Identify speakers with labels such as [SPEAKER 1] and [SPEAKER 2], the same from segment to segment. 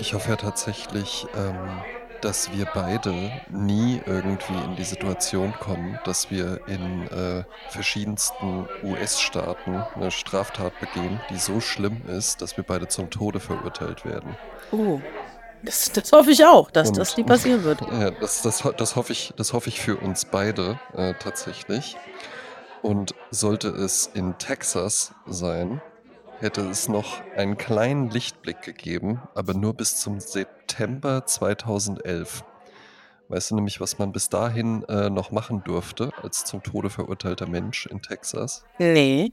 [SPEAKER 1] Ich hoffe ja tatsächlich, ähm, dass wir beide nie irgendwie in die Situation kommen, dass wir in äh, verschiedensten US-Staaten eine Straftat begehen, die so schlimm ist, dass wir beide zum Tode verurteilt werden.
[SPEAKER 2] Oh, das, das hoffe ich auch, dass Und, das nie passieren wird.
[SPEAKER 1] Ja, das, das, das, hoffe, ich, das hoffe ich für uns beide äh, tatsächlich. Und sollte es in Texas sein, hätte es noch einen kleinen Lichtblick gegeben, aber nur bis zum September 2011. Weißt du nämlich, was man bis dahin äh, noch machen durfte als zum Tode verurteilter Mensch in Texas?
[SPEAKER 2] Nee.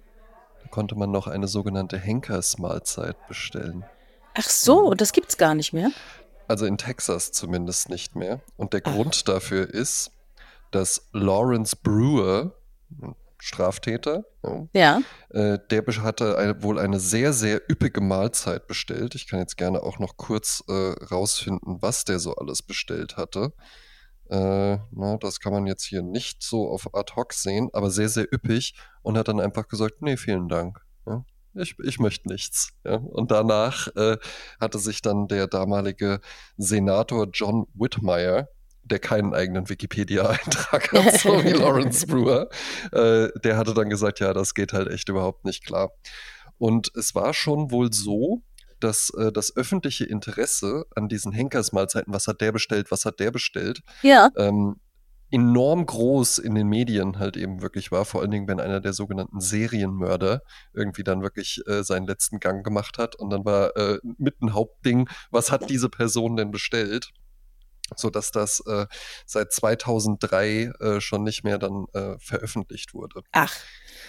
[SPEAKER 1] Da konnte man noch eine sogenannte Henkersmahlzeit bestellen.
[SPEAKER 2] Ach so, mhm. das gibt's gar nicht mehr?
[SPEAKER 1] Also in Texas zumindest nicht mehr. Und der Ach. Grund dafür ist, dass Lawrence Brewer, Straftäter.
[SPEAKER 2] Ja.
[SPEAKER 1] Äh, der hatte eine, wohl eine sehr, sehr üppige Mahlzeit bestellt. Ich kann jetzt gerne auch noch kurz äh, rausfinden, was der so alles bestellt hatte. Äh, na, das kann man jetzt hier nicht so auf ad hoc sehen, aber sehr, sehr üppig und hat dann einfach gesagt, nee, vielen Dank. Ja, ich, ich möchte nichts. Ja. Und danach äh, hatte sich dann der damalige Senator John Whitmire der keinen eigenen Wikipedia-Eintrag hat, so wie Lawrence Brewer, äh, der hatte dann gesagt, ja, das geht halt echt überhaupt nicht klar. Und es war schon wohl so, dass äh, das öffentliche Interesse an diesen Henkersmahlzeiten, was hat der bestellt, was hat der bestellt,
[SPEAKER 2] ja.
[SPEAKER 1] ähm, enorm groß in den Medien halt eben wirklich war, vor allen Dingen, wenn einer der sogenannten Serienmörder irgendwie dann wirklich äh, seinen letzten Gang gemacht hat und dann war äh, mit ein Hauptding, was hat diese Person denn bestellt? So dass das äh, seit 2003 äh, schon nicht mehr dann äh, veröffentlicht wurde.
[SPEAKER 2] Ach,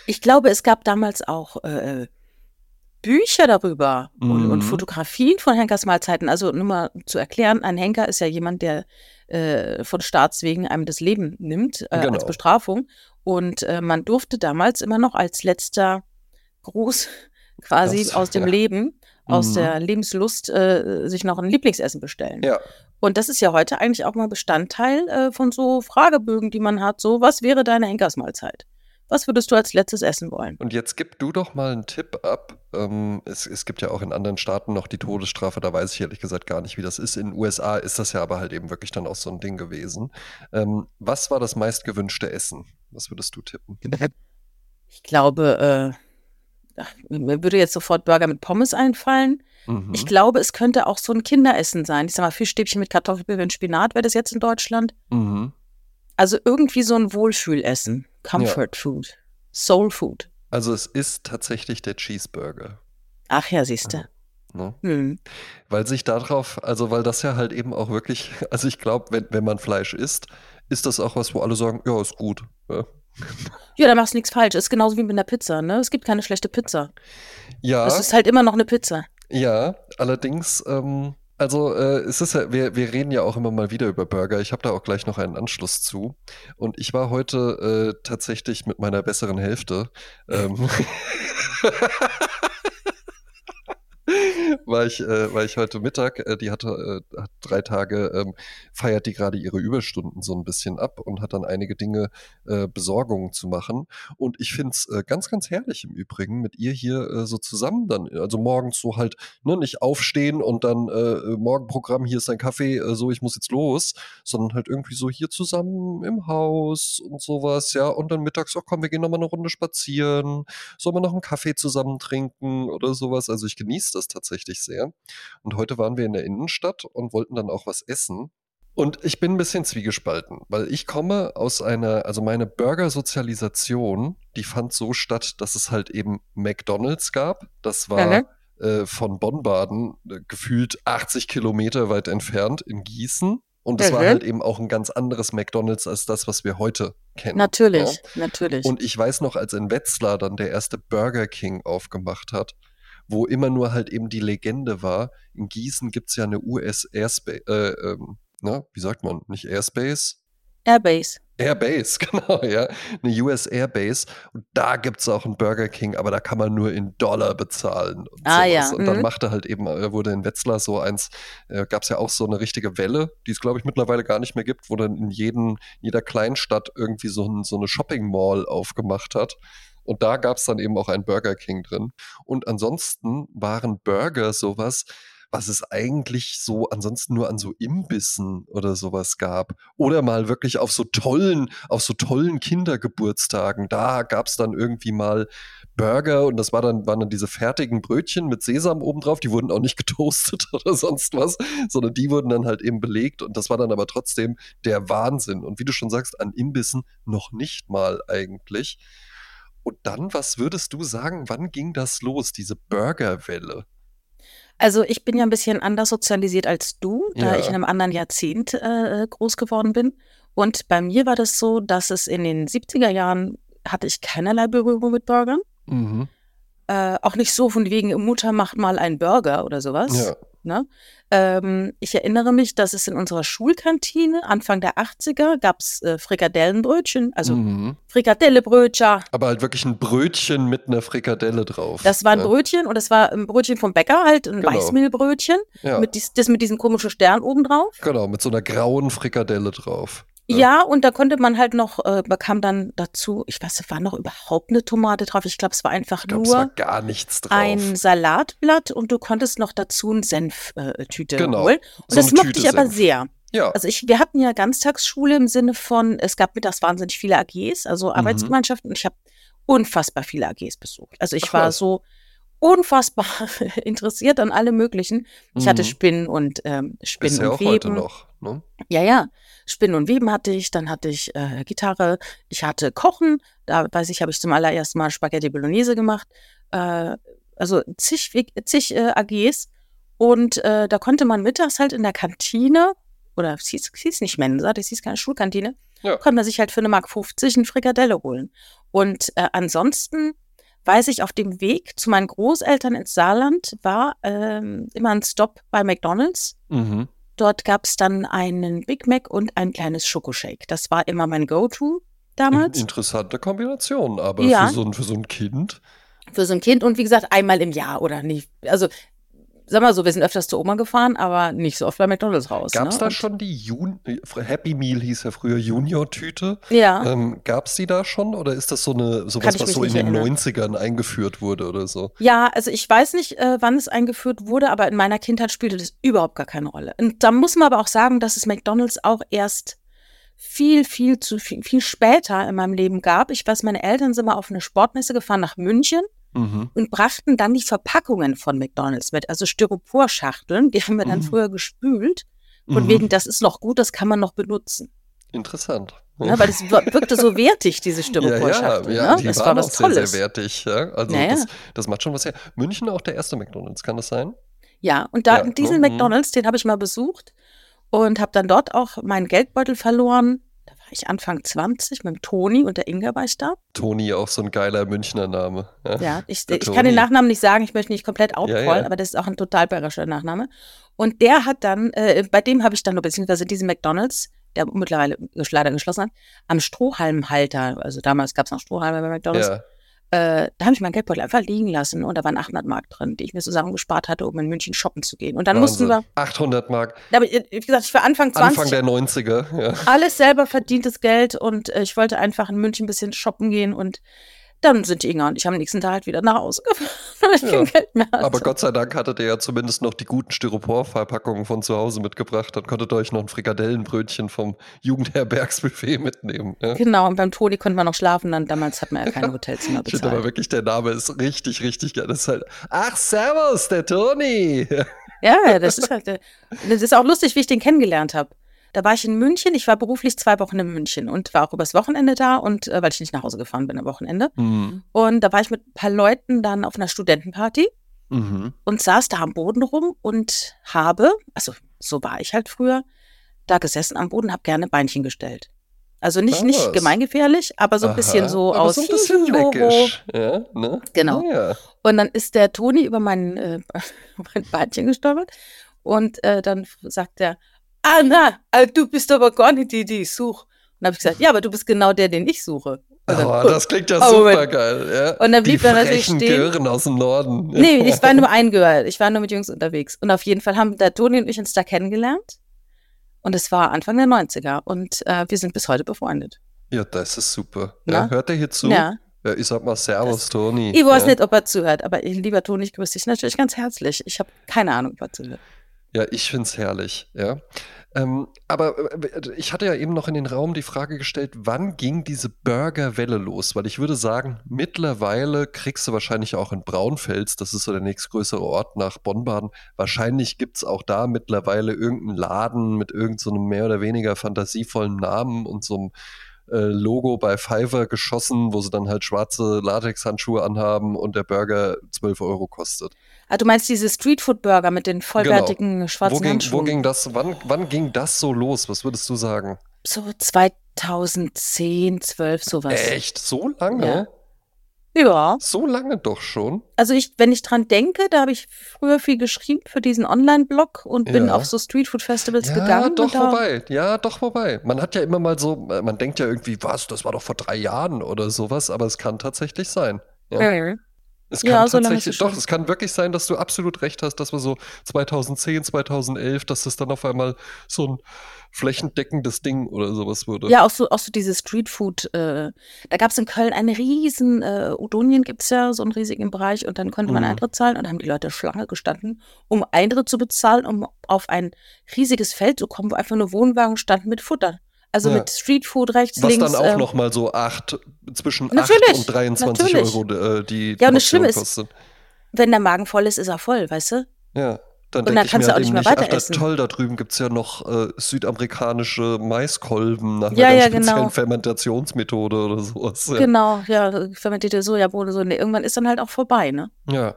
[SPEAKER 2] ich glaube, es gab damals auch äh, Bücher darüber mhm. und, und, mhm. Fotografien von Henkers Mahlzeiten. Also nur mal zu erklären, ein Henker ist ja jemand, der äh, von Staatswegen einem das Leben nimmt äh, genau. als Bestrafung. Und man durfte damals immer noch als letzter Gruß quasi das, aus dem ja. Leben aus mhm. der Lebenslust äh, sich noch ein Lieblingsessen bestellen.
[SPEAKER 1] Ja.
[SPEAKER 2] Und das ist ja heute eigentlich auch mal Bestandteil äh, von so Fragebögen, die man hat. So, was wäre deine Henkersmahlzeit? Was würdest du als letztes essen wollen?
[SPEAKER 1] Und jetzt gib du doch mal einen Tipp ab. Ähm, es, es, gibt ja auch in anderen Staaten noch die Todesstrafe, da weiß ich ehrlich gesagt gar nicht, wie das ist. In den USA ist das ja aber halt eben wirklich dann auch so ein Ding gewesen. Ähm, was war das meistgewünschte Essen? Was würdest du tippen?
[SPEAKER 2] Ich glaube, äh, mir würde jetzt sofort Burger mit Pommes einfallen. Mhm. Ich glaube, es könnte auch so ein Kinderessen sein. Ich sag mal, Fischstäbchen mit Kartoffelpüree und Spinat wäre das jetzt in Deutschland.
[SPEAKER 1] Mhm.
[SPEAKER 2] Also irgendwie so ein Wohlfühlessen. Comfort ja. Food. Soul Food.
[SPEAKER 1] Also es ist tatsächlich der Cheeseburger.
[SPEAKER 2] Ach ja, siehst du.
[SPEAKER 1] Ne? Mhm. Weil sich darauf, also weil das ja halt eben auch wirklich, also ich glaube, wenn, wenn man Fleisch isst, ist das auch was, wo alle sagen, ja, ist gut. Ja,
[SPEAKER 2] ja da machst du nichts falsch. Ist genauso wie mit einer Pizza, ne? Es gibt keine schlechte Pizza.
[SPEAKER 1] Ja.
[SPEAKER 2] Es ist halt immer noch eine Pizza.
[SPEAKER 1] Ja, allerdings, ähm, also äh, es ist ja, wir, wir reden ja auch immer mal wieder über Burger. Ich habe da auch gleich noch einen Anschluss zu. Und ich war heute äh, tatsächlich mit meiner besseren Hälfte. Ähm, war ich, äh, war ich heute Mittag, äh, die hatte äh, hat drei Tage, ähm, feiert die gerade ihre Überstunden so ein bisschen ab und hat dann einige Dinge, äh, Besorgungen zu machen. Und ich finde es äh, ganz, ganz herrlich im Übrigen, mit ihr hier äh, so zusammen dann, also morgens so halt, ne, nicht aufstehen und dann äh, Morgenprogramm, hier ist dein Kaffee, äh, so ich muss jetzt los, sondern halt irgendwie so hier zusammen im Haus und sowas, ja. Und dann mittags, oh komm, wir gehen nochmal eine Runde spazieren, sollen wir noch einen Kaffee zusammen trinken oder sowas. Also ich genieße das tatsächlich sehr. Und heute waren wir in der Innenstadt und wollten dann auch was essen. Und ich bin ein bisschen zwiegespalten, weil ich komme aus einer, also meine Burger-Sozialisation, die fand so statt, dass es halt eben McDonalds gab. Das war äh, von Bonn-Baden äh, gefühlt 80 Kilometer weit entfernt in Gießen. Und es mhm. war halt eben auch ein ganz anderes McDonalds als das, was wir heute kennen.
[SPEAKER 2] Natürlich, ja? natürlich.
[SPEAKER 1] Und ich weiß noch, als in Wetzlar dann der erste Burger King aufgemacht hat, wo immer nur halt eben die Legende war. In Gießen gibt es ja eine US Airspace, äh, ähm, na, wie sagt man, nicht Airspace?
[SPEAKER 2] Airbase.
[SPEAKER 1] Airbase, genau, ja. Eine US Airbase. Und da gibt es auch einen Burger King, aber da kann man nur in Dollar bezahlen. Und
[SPEAKER 2] ah, sowas. ja.
[SPEAKER 1] Und mhm. dann machte halt eben, äh, wurde in Wetzlar so eins, äh, gab es ja auch so eine richtige Welle, die es, glaube ich, mittlerweile gar nicht mehr gibt, wo dann in jeden, jeder Kleinstadt irgendwie so, ein, so eine Shopping Mall aufgemacht hat. Und da gab es dann eben auch einen Burger King drin. Und ansonsten waren Burger sowas, was es eigentlich so ansonsten nur an so Imbissen oder sowas gab. Oder mal wirklich auf so tollen, auf so tollen Kindergeburtstagen. Da gab es dann irgendwie mal Burger und das war dann, waren dann diese fertigen Brötchen mit Sesam obendrauf. Die wurden auch nicht getoastet oder sonst was, sondern die wurden dann halt eben belegt und das war dann aber trotzdem der Wahnsinn. Und wie du schon sagst, an Imbissen noch nicht mal eigentlich. Und dann, was würdest du sagen, wann ging das los, diese Burgerwelle?
[SPEAKER 2] Also ich bin ja ein bisschen anders sozialisiert als du, da
[SPEAKER 1] Ja.
[SPEAKER 2] ich in einem anderen Jahrzehnt äh, groß geworden bin. Und bei mir war das so, dass es in den 70er Jahren hatte ich keinerlei Berührung mit Burgern.
[SPEAKER 1] Mhm.
[SPEAKER 2] Äh, auch nicht so von wegen, Mutter macht mal einen Burger oder sowas.
[SPEAKER 1] Ja.
[SPEAKER 2] Ne? Ähm, ich erinnere mich, dass es in unserer Schulkantine Anfang der 80er gab es äh, Frikadellenbrötchen, also
[SPEAKER 1] Mhm.
[SPEAKER 2] Frikadellebrötchen.
[SPEAKER 1] Aber halt wirklich ein Brötchen mit einer Frikadelle drauf.
[SPEAKER 2] Das war ein
[SPEAKER 1] ja.
[SPEAKER 2] Brötchen und das war ein Brötchen vom Bäcker halt, ein
[SPEAKER 1] Genau.
[SPEAKER 2] Weißmehlbrötchen,
[SPEAKER 1] Ja,
[SPEAKER 2] mit dies, das mit diesem komischen Stern oben drauf.
[SPEAKER 1] genau, mit so einer grauen Frikadelle drauf. Ja.
[SPEAKER 2] Ja, und da konnte man halt noch, äh, bekam dann dazu, ich weiß, war noch überhaupt eine Tomate drauf. Ich glaube, es war einfach
[SPEAKER 1] glaube, es war
[SPEAKER 2] nur
[SPEAKER 1] gar nichts drauf.
[SPEAKER 2] ein Salatblatt und du konntest noch dazu eine Senftüte äh,
[SPEAKER 1] Genau,
[SPEAKER 2] holen. Und
[SPEAKER 1] so
[SPEAKER 2] das mochte ich aber
[SPEAKER 1] Senf.
[SPEAKER 2] sehr.
[SPEAKER 1] ja,
[SPEAKER 2] Also ich, wir hatten ja Ganztagsschule im Sinne von, es gab mittags wahnsinnig viele AGs, also
[SPEAKER 1] Mhm.
[SPEAKER 2] Arbeitsgemeinschaften, und ich habe unfassbar viele AGs besucht. Also ich
[SPEAKER 1] Ach
[SPEAKER 2] war
[SPEAKER 1] was.
[SPEAKER 2] so unfassbar interessiert an allem Möglichen. Ich hatte
[SPEAKER 1] Mhm.
[SPEAKER 2] Spinnen und ähm, Spinnen
[SPEAKER 1] bisher
[SPEAKER 2] und
[SPEAKER 1] auch
[SPEAKER 2] Weben.
[SPEAKER 1] heute noch. Ne?
[SPEAKER 2] Ja, ja. Spinnen und Weben hatte ich, dann hatte ich äh, Gitarre, ich hatte Kochen, da weiß ich, habe ich zum allerersten Mal Spaghetti Bolognese gemacht. Äh, also zig, zig äh, AGs. Und äh, da konnte man mittags halt in der Kantine, oder es hieß, es hieß nicht Mensa, das hieß keine Schulkantine,
[SPEAKER 1] Ja.
[SPEAKER 2] konnte man sich halt für eine Mark 50 eine Frikadelle holen. Und äh, ansonsten weiß ich, auf dem Weg zu meinen Großeltern ins Saarland war ähm, immer ein Stop bei McDonald's.
[SPEAKER 1] Mhm.
[SPEAKER 2] Dort gab es dann einen Big Mac und ein kleines Schokoshake. Das war immer mein Go-To damals
[SPEAKER 1] Interessante Kombination, aber
[SPEAKER 2] Ja.
[SPEAKER 1] für, so ein, für so ein Kind.
[SPEAKER 2] für so ein Kind. Und wie gesagt, einmal im Jahr oder nicht. Also, sag mal so, wir sind öfters zur Oma gefahren, aber nicht so oft bei McDonalds raus.
[SPEAKER 1] Gab es
[SPEAKER 2] ne?
[SPEAKER 1] da
[SPEAKER 2] Und-
[SPEAKER 1] schon die Jun Happy Meal hieß ja früher Junior-Tüte?
[SPEAKER 2] Ja.
[SPEAKER 1] Ähm, Gab es die da schon oder ist das so eine sowas, was so in den
[SPEAKER 2] erinnern.
[SPEAKER 1] 90ern eingeführt wurde oder so?
[SPEAKER 2] Ja, also ich weiß nicht, äh, wann es eingeführt wurde, aber in meiner Kindheit spielte das überhaupt gar keine Rolle. Und da muss man aber auch sagen, dass es McDonalds auch erst viel, viel zu viel, viel später in meinem Leben gab. Ich weiß, meine Eltern sind mal auf eine Sportmesse gefahren nach München
[SPEAKER 1] Mhm.
[SPEAKER 2] und brachten dann die Verpackungen von McDonalds mit, also Styroporschachteln, die haben wir dann
[SPEAKER 1] Mhm.
[SPEAKER 2] früher gespült. Von
[SPEAKER 1] Mhm.
[SPEAKER 2] wegen, das ist noch gut, das kann man noch benutzen.
[SPEAKER 1] Interessant.
[SPEAKER 2] Ne, weil wir- wirkte so wertig, diese
[SPEAKER 1] Ja, ja,
[SPEAKER 2] Styroporschachtel.
[SPEAKER 1] ja,
[SPEAKER 2] ne?
[SPEAKER 1] die
[SPEAKER 2] Das
[SPEAKER 1] waren
[SPEAKER 2] war was
[SPEAKER 1] auch sehr,
[SPEAKER 2] Tolles.
[SPEAKER 1] sehr wertig. Ja? Also
[SPEAKER 2] Ja, ja.
[SPEAKER 1] Das, das macht schon was her. München auch der erste McDonalds, kann das sein?
[SPEAKER 2] Ja, und da
[SPEAKER 1] Ja,
[SPEAKER 2] diesen
[SPEAKER 1] ne,
[SPEAKER 2] McDonalds, den habe ich mal besucht und habe dann dort auch meinen Geldbeutel verloren. Ich Anfang 20 mit dem Toni und der Inga war ich da.
[SPEAKER 1] Toni, auch so ein geiler Münchner Name. Ja,
[SPEAKER 2] Ja, ich, ich kann den. Nachnamen nicht sagen, ich möchte nicht komplett outcallen,
[SPEAKER 1] ja.
[SPEAKER 2] aber das ist auch ein total bayerischer Nachname. Und der hat dann, äh, bei dem habe ich dann, nur, beziehungsweise diesen McDonalds, der mittlerweile leider geschlossen hat, am Strohhalmhalter, also damals gab es noch Strohhalme bei McDonalds,
[SPEAKER 1] Ja.
[SPEAKER 2] Äh, da habe ich meinen Geldbeutel einfach liegen lassen und da waren 800 Mark drin, die ich mir zusammengespart hatte, um in München shoppen zu gehen. Und dann mussten
[SPEAKER 1] Wahnsinn.
[SPEAKER 2] wir,
[SPEAKER 1] 800 Mark,
[SPEAKER 2] aber äh, wie gesagt, ich war Anfang 20,
[SPEAKER 1] Anfang der 90er. Ja.
[SPEAKER 2] alles selber verdientes Geld und äh, ich wollte einfach in München ein bisschen shoppen gehen und dann sind die Inga und ich am nächsten Tag halt wieder nach Hause gefahren, weil ich
[SPEAKER 1] Ja.
[SPEAKER 2] kein Geld mehr hatte.
[SPEAKER 1] Aber Gott sei Dank hattet ihr ja zumindest noch die guten Styroporverpackungen von zu Hause mitgebracht. Dann konntet ihr euch noch ein Frikadellenbrötchen vom Jugendherbergsbuffet mitnehmen. Ja.
[SPEAKER 2] Genau, und beim Toni konnte man noch schlafen, dann damals hat man ja kein Hotelzimmer
[SPEAKER 1] Ich finde aber
[SPEAKER 2] bezahlt.
[SPEAKER 1] wirklich, der Name ist richtig, richtig geil. Das ist halt, ach, servus, der Toni.
[SPEAKER 2] Ja, ja, das ist halt, äh, das ist auch lustig, wie ich den kennengelernt habe. Da war ich in München, ich war beruflich zwei Wochen in München und war auch übers Wochenende da und äh, weil ich nicht nach Hause gefahren bin am Wochenende.
[SPEAKER 1] Mhm.
[SPEAKER 2] Und da war ich mit ein paar Leuten dann auf einer Studentenparty
[SPEAKER 1] Mhm.
[SPEAKER 2] und saß da am Boden rum und habe, also so war ich halt früher, da gesessen am Boden, habe gerne Beinchen gestellt. Also nicht,
[SPEAKER 1] Ah,
[SPEAKER 2] nicht gemeingefährlich, aber so ein bisschen
[SPEAKER 1] Aha,
[SPEAKER 2] so
[SPEAKER 1] aber
[SPEAKER 2] aus
[SPEAKER 1] so ein bisschen neckisch. Ja, ne?
[SPEAKER 2] Genau.
[SPEAKER 1] Ja.
[SPEAKER 2] Und dann ist der Toni über mein, äh, mein Beinchen gestolpert und äh, dann sagt er, ah na, äh, du bist aber gar nicht die, die ich suche. Und dann habe ich gesagt, ja, aber du bist genau der, den ich suche. Dann,
[SPEAKER 1] Oh, das klingt ja
[SPEAKER 2] Oh,
[SPEAKER 1] super geil. Ja.
[SPEAKER 2] Und dann
[SPEAKER 1] Die
[SPEAKER 2] blieb er natürlich
[SPEAKER 1] frechen
[SPEAKER 2] stehen.
[SPEAKER 1] Gören aus dem Norden.
[SPEAKER 2] Nee, ich war nur eingehört. Ich war nur mit Jungs unterwegs. Und auf jeden Fall haben der Toni und ich uns da kennengelernt. Und es war Anfang der 90er. Und äh, wir sind bis heute befreundet.
[SPEAKER 1] Ja, das ist super. Ja, hört er hier zu?
[SPEAKER 2] Ja.
[SPEAKER 1] Ja, ich sag mal Servus, Toni.
[SPEAKER 2] Ich weiß nicht, ob er zuhört, aber ich, lieber Toni, ich grüße dich natürlich ganz herzlich. Ich habe keine Ahnung, ob er zuhört.
[SPEAKER 1] Ja, ich find's herrlich, ja. Ähm, aber äh, ich hatte ja eben noch in den Raum die Frage gestellt, wann ging diese Burgerwelle los? Weil ich würde sagen, mittlerweile kriegst du wahrscheinlich auch in Braunfels, das ist so der nächstgrößere Ort nach Bonn-Baden, wahrscheinlich gibt's auch da mittlerweile irgendeinen Laden mit irgendeinem so mehr oder weniger fantasievollen Namen und so einem äh, Logo bei Fiverr geschossen, wo sie dann halt schwarze Latexhandschuhe anhaben und der Burger 12 Euro kostet.
[SPEAKER 2] Ah, du meinst diese Streetfood-Burger mit den vollwertigen
[SPEAKER 1] Genau.
[SPEAKER 2] schwarzen
[SPEAKER 1] Wo ging,
[SPEAKER 2] Handschuhen?
[SPEAKER 1] wo ging das, wann, wann ging das so los? Was würdest du sagen?
[SPEAKER 2] so 2010, 12, sowas.
[SPEAKER 1] Echt? So lange?
[SPEAKER 2] Ja.
[SPEAKER 1] So lange doch schon?
[SPEAKER 2] Also ich, wenn ich dran denke, da habe ich früher viel geschrieben für diesen Online-Blog und bin
[SPEAKER 1] Ja.
[SPEAKER 2] auf so Streetfood-Festivals
[SPEAKER 1] Ja,
[SPEAKER 2] gegangen.
[SPEAKER 1] doch vorbei. Ja, doch vorbei. Man hat ja immer mal so, äh, man denkt ja irgendwie, was, das war doch vor drei Jahren oder sowas, aber es kann tatsächlich sein. Ja. Es kann
[SPEAKER 2] Ja, so
[SPEAKER 1] tatsächlich, doch, es kann wirklich sein, dass du absolut recht hast, dass wir so 2010, 2011, dass das dann auf einmal so ein flächendeckendes Ding oder sowas wurde.
[SPEAKER 2] Ja, auch so, auch so diese Streetfood. Äh, da gab es in Köln einen riesen, äh, Udonien gibt es ja, so einen riesigen Bereich und dann konnte man
[SPEAKER 1] Mhm.
[SPEAKER 2] Eintritt zahlen und da haben die Leute Schlange gestanden, um Eintritt zu bezahlen, um auf ein riesiges Feld zu kommen, wo einfach nur Wohnwagen standen mit Futter. Also
[SPEAKER 1] Ja.
[SPEAKER 2] mit Streetfood rechts,
[SPEAKER 1] Was
[SPEAKER 2] links.
[SPEAKER 1] dann auch
[SPEAKER 2] ähm,
[SPEAKER 1] noch mal so acht, zwischen 8
[SPEAKER 2] Natürlich,
[SPEAKER 1] und 23
[SPEAKER 2] natürlich.
[SPEAKER 1] Euro äh, die
[SPEAKER 2] Ja, und das Schlimme ist, wenn der Magen voll ist, ist er voll, weißt du?
[SPEAKER 1] Ja, dann
[SPEAKER 2] Und dann kannst du auch nicht mehr
[SPEAKER 1] nicht, ach,
[SPEAKER 2] weiter
[SPEAKER 1] das
[SPEAKER 2] essen.
[SPEAKER 1] toll, da drüben gibt es ja noch äh, südamerikanische Maiskolben nach einer
[SPEAKER 2] Ja,
[SPEAKER 1] ganz
[SPEAKER 2] ja,
[SPEAKER 1] speziellen
[SPEAKER 2] genau.
[SPEAKER 1] Fermentationsmethode oder sowas. Ja.
[SPEAKER 2] Genau, ja, fermentierte Sojabohnen so. Nee, irgendwann ist dann halt auch vorbei, ne?
[SPEAKER 1] ja.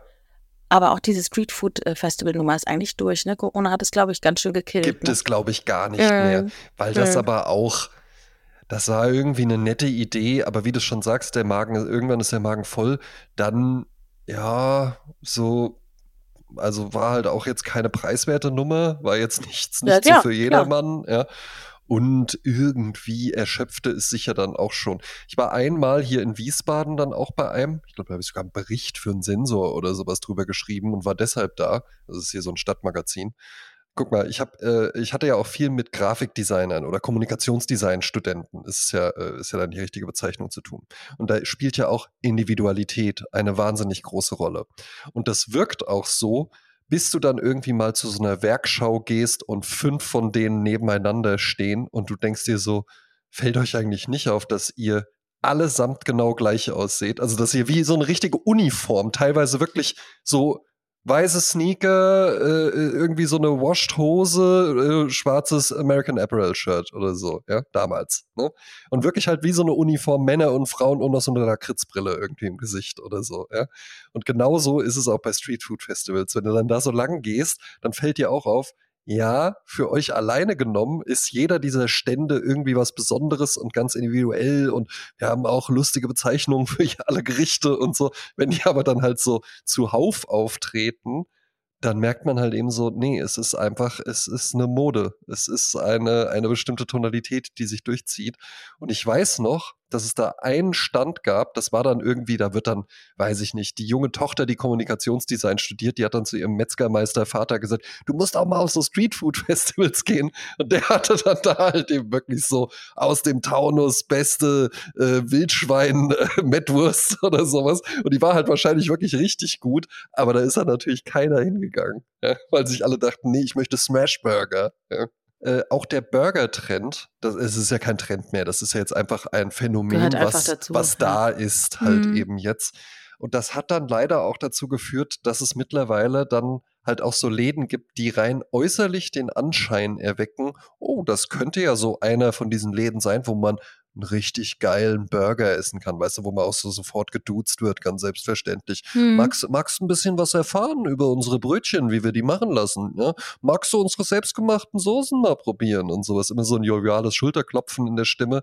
[SPEAKER 2] Aber auch dieses Streetfood-Festival-Nummer ist eigentlich durch, ne? Corona hat es, glaube ich, ganz schön gekillt.
[SPEAKER 1] Gibt
[SPEAKER 2] ne?
[SPEAKER 1] es, glaube ich, gar nicht
[SPEAKER 2] Äh,
[SPEAKER 1] mehr. Weil das
[SPEAKER 2] äh.
[SPEAKER 1] aber auch, das war irgendwie eine nette Idee, aber wie du schon sagst, der Magen, irgendwann ist der Magen voll, dann, ja, so, also war halt auch jetzt keine preiswerte Nummer, war jetzt nichts, nicht
[SPEAKER 2] ja,
[SPEAKER 1] so für
[SPEAKER 2] klar.
[SPEAKER 1] jedermann, ja. Und irgendwie erschöpfte es sicher dann auch schon. Ich war einmal hier in Wiesbaden dann auch bei einem, ich glaube, da habe ich sogar einen Bericht für einen Sensor oder sowas drüber geschrieben und war deshalb da. Das ist hier so ein Stadtmagazin. Guck mal, ich habe, äh, ich hatte ja auch viel mit Grafikdesignern oder Kommunikationsdesign-Studenten. Ist ja, äh, ist ja dann die richtige Bezeichnung zu tun. Und da spielt ja auch Individualität eine wahnsinnig große Rolle. Und das wirkt auch so, bis du dann irgendwie mal zu so einer Werkschau gehst und fünf von denen nebeneinander stehen und du denkst dir so, fällt euch eigentlich nicht auf, dass ihr allesamt genau gleich ausseht? Also, dass ihr wie so eine richtige Uniform, teilweise wirklich so weiße Sneaker, äh, irgendwie so eine washed Hose, äh, schwarzes American Apparel Shirt oder so, ja, damals. Ne? Und wirklich halt wie so eine Uniform Männer und Frauen und noch so eine Lakritzbrille irgendwie im Gesicht oder so, ja. Und genauso ist es auch bei Street Food Festivals. Wenn du dann da so lang gehst, dann fällt dir auch auf, ja, für euch alleine genommen ist jeder dieser Stände irgendwie was Besonderes und ganz individuell und wir haben auch lustige Bezeichnungen für alle Gerichte und so. Wenn die aber dann halt so zuhauf auftreten, dann merkt man halt eben so, nee, es ist einfach, es ist eine Mode. Es ist eine, eine bestimmte Tonalität, die sich durchzieht. Und ich weiß noch, dass es da einen Stand gab, das war dann irgendwie, da wird dann, weiß ich nicht, die junge Tochter, die Kommunikationsdesign studiert, die hat dann zu ihrem Metzgermeister Vater gesagt, du musst auch mal auf so Streetfood-Festivals gehen. Und der hatte dann da halt eben wirklich so aus dem Taunus beste äh, Wildschwein, äh, oder sowas. Und die war halt wahrscheinlich wirklich richtig gut, aber da ist dann natürlich keiner hingegangen, ja, weil sich alle dachten, nee, ich möchte Smashburger. Ja. Äh, auch der Burger-Trend, das es ist ja kein Trend mehr, das ist ja jetzt einfach ein Phänomen,
[SPEAKER 2] einfach
[SPEAKER 1] was,
[SPEAKER 2] dazu,
[SPEAKER 1] was
[SPEAKER 2] ja.
[SPEAKER 1] da ist, halt
[SPEAKER 2] Mhm.
[SPEAKER 1] eben jetzt. Und das hat dann leider auch dazu geführt, dass es mittlerweile dann halt auch so Läden gibt, die rein äußerlich den Anschein erwecken, oh, das könnte ja so einer von diesen Läden sein, wo man einen richtig geilen Burger essen kann, weißt du, wo man auch so sofort geduzt wird, ganz selbstverständlich.
[SPEAKER 2] Hm.
[SPEAKER 1] Magst, magst du ein bisschen was erfahren über unsere Brötchen, wie wir die machen lassen? Ja? Magst du unsere selbstgemachten Soßen mal probieren und sowas? Immer so ein joviales Schulterklopfen in der Stimme.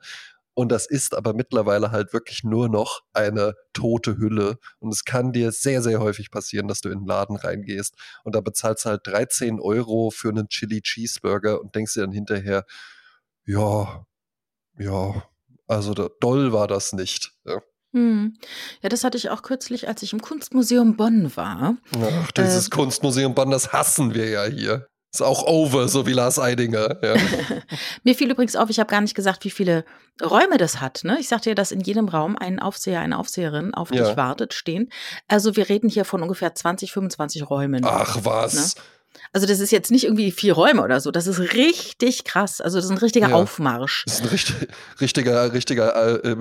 [SPEAKER 1] Und das ist aber mittlerweile halt wirklich nur noch eine tote Hülle. Und es kann dir sehr, sehr häufig passieren, dass du in den Laden reingehst und da bezahlst du halt 13 Euro für einen Chili Cheeseburger und denkst dir dann hinterher, ja, ja, also da, doll war das nicht. Ja.
[SPEAKER 2] Hm. Ja, das hatte ich auch kürzlich, als ich im Kunstmuseum Bonn war.
[SPEAKER 1] Ach, dieses Kunstmuseum Bonn, das hassen wir ja hier. Ist auch over, so wie Lars Eidinger. Ja.
[SPEAKER 2] Mir fiel übrigens auf, ich habe gar nicht gesagt, wie viele Räume das hat. Ne? Ich sagte ja, dass in jedem Raum ein Aufseher, eine Aufseherin auf
[SPEAKER 1] Ja.
[SPEAKER 2] dich wartet, stehen. Also wir reden hier von ungefähr 20, 25 Räumen.
[SPEAKER 1] Ach was.
[SPEAKER 2] Also das ist jetzt nicht irgendwie vier Räume oder so. Das ist richtig krass. Also das ist ein richtiger
[SPEAKER 1] Ja.
[SPEAKER 2] Aufmarsch.
[SPEAKER 1] Das ist ein richtig, richtiger, richtiger, äh, äh,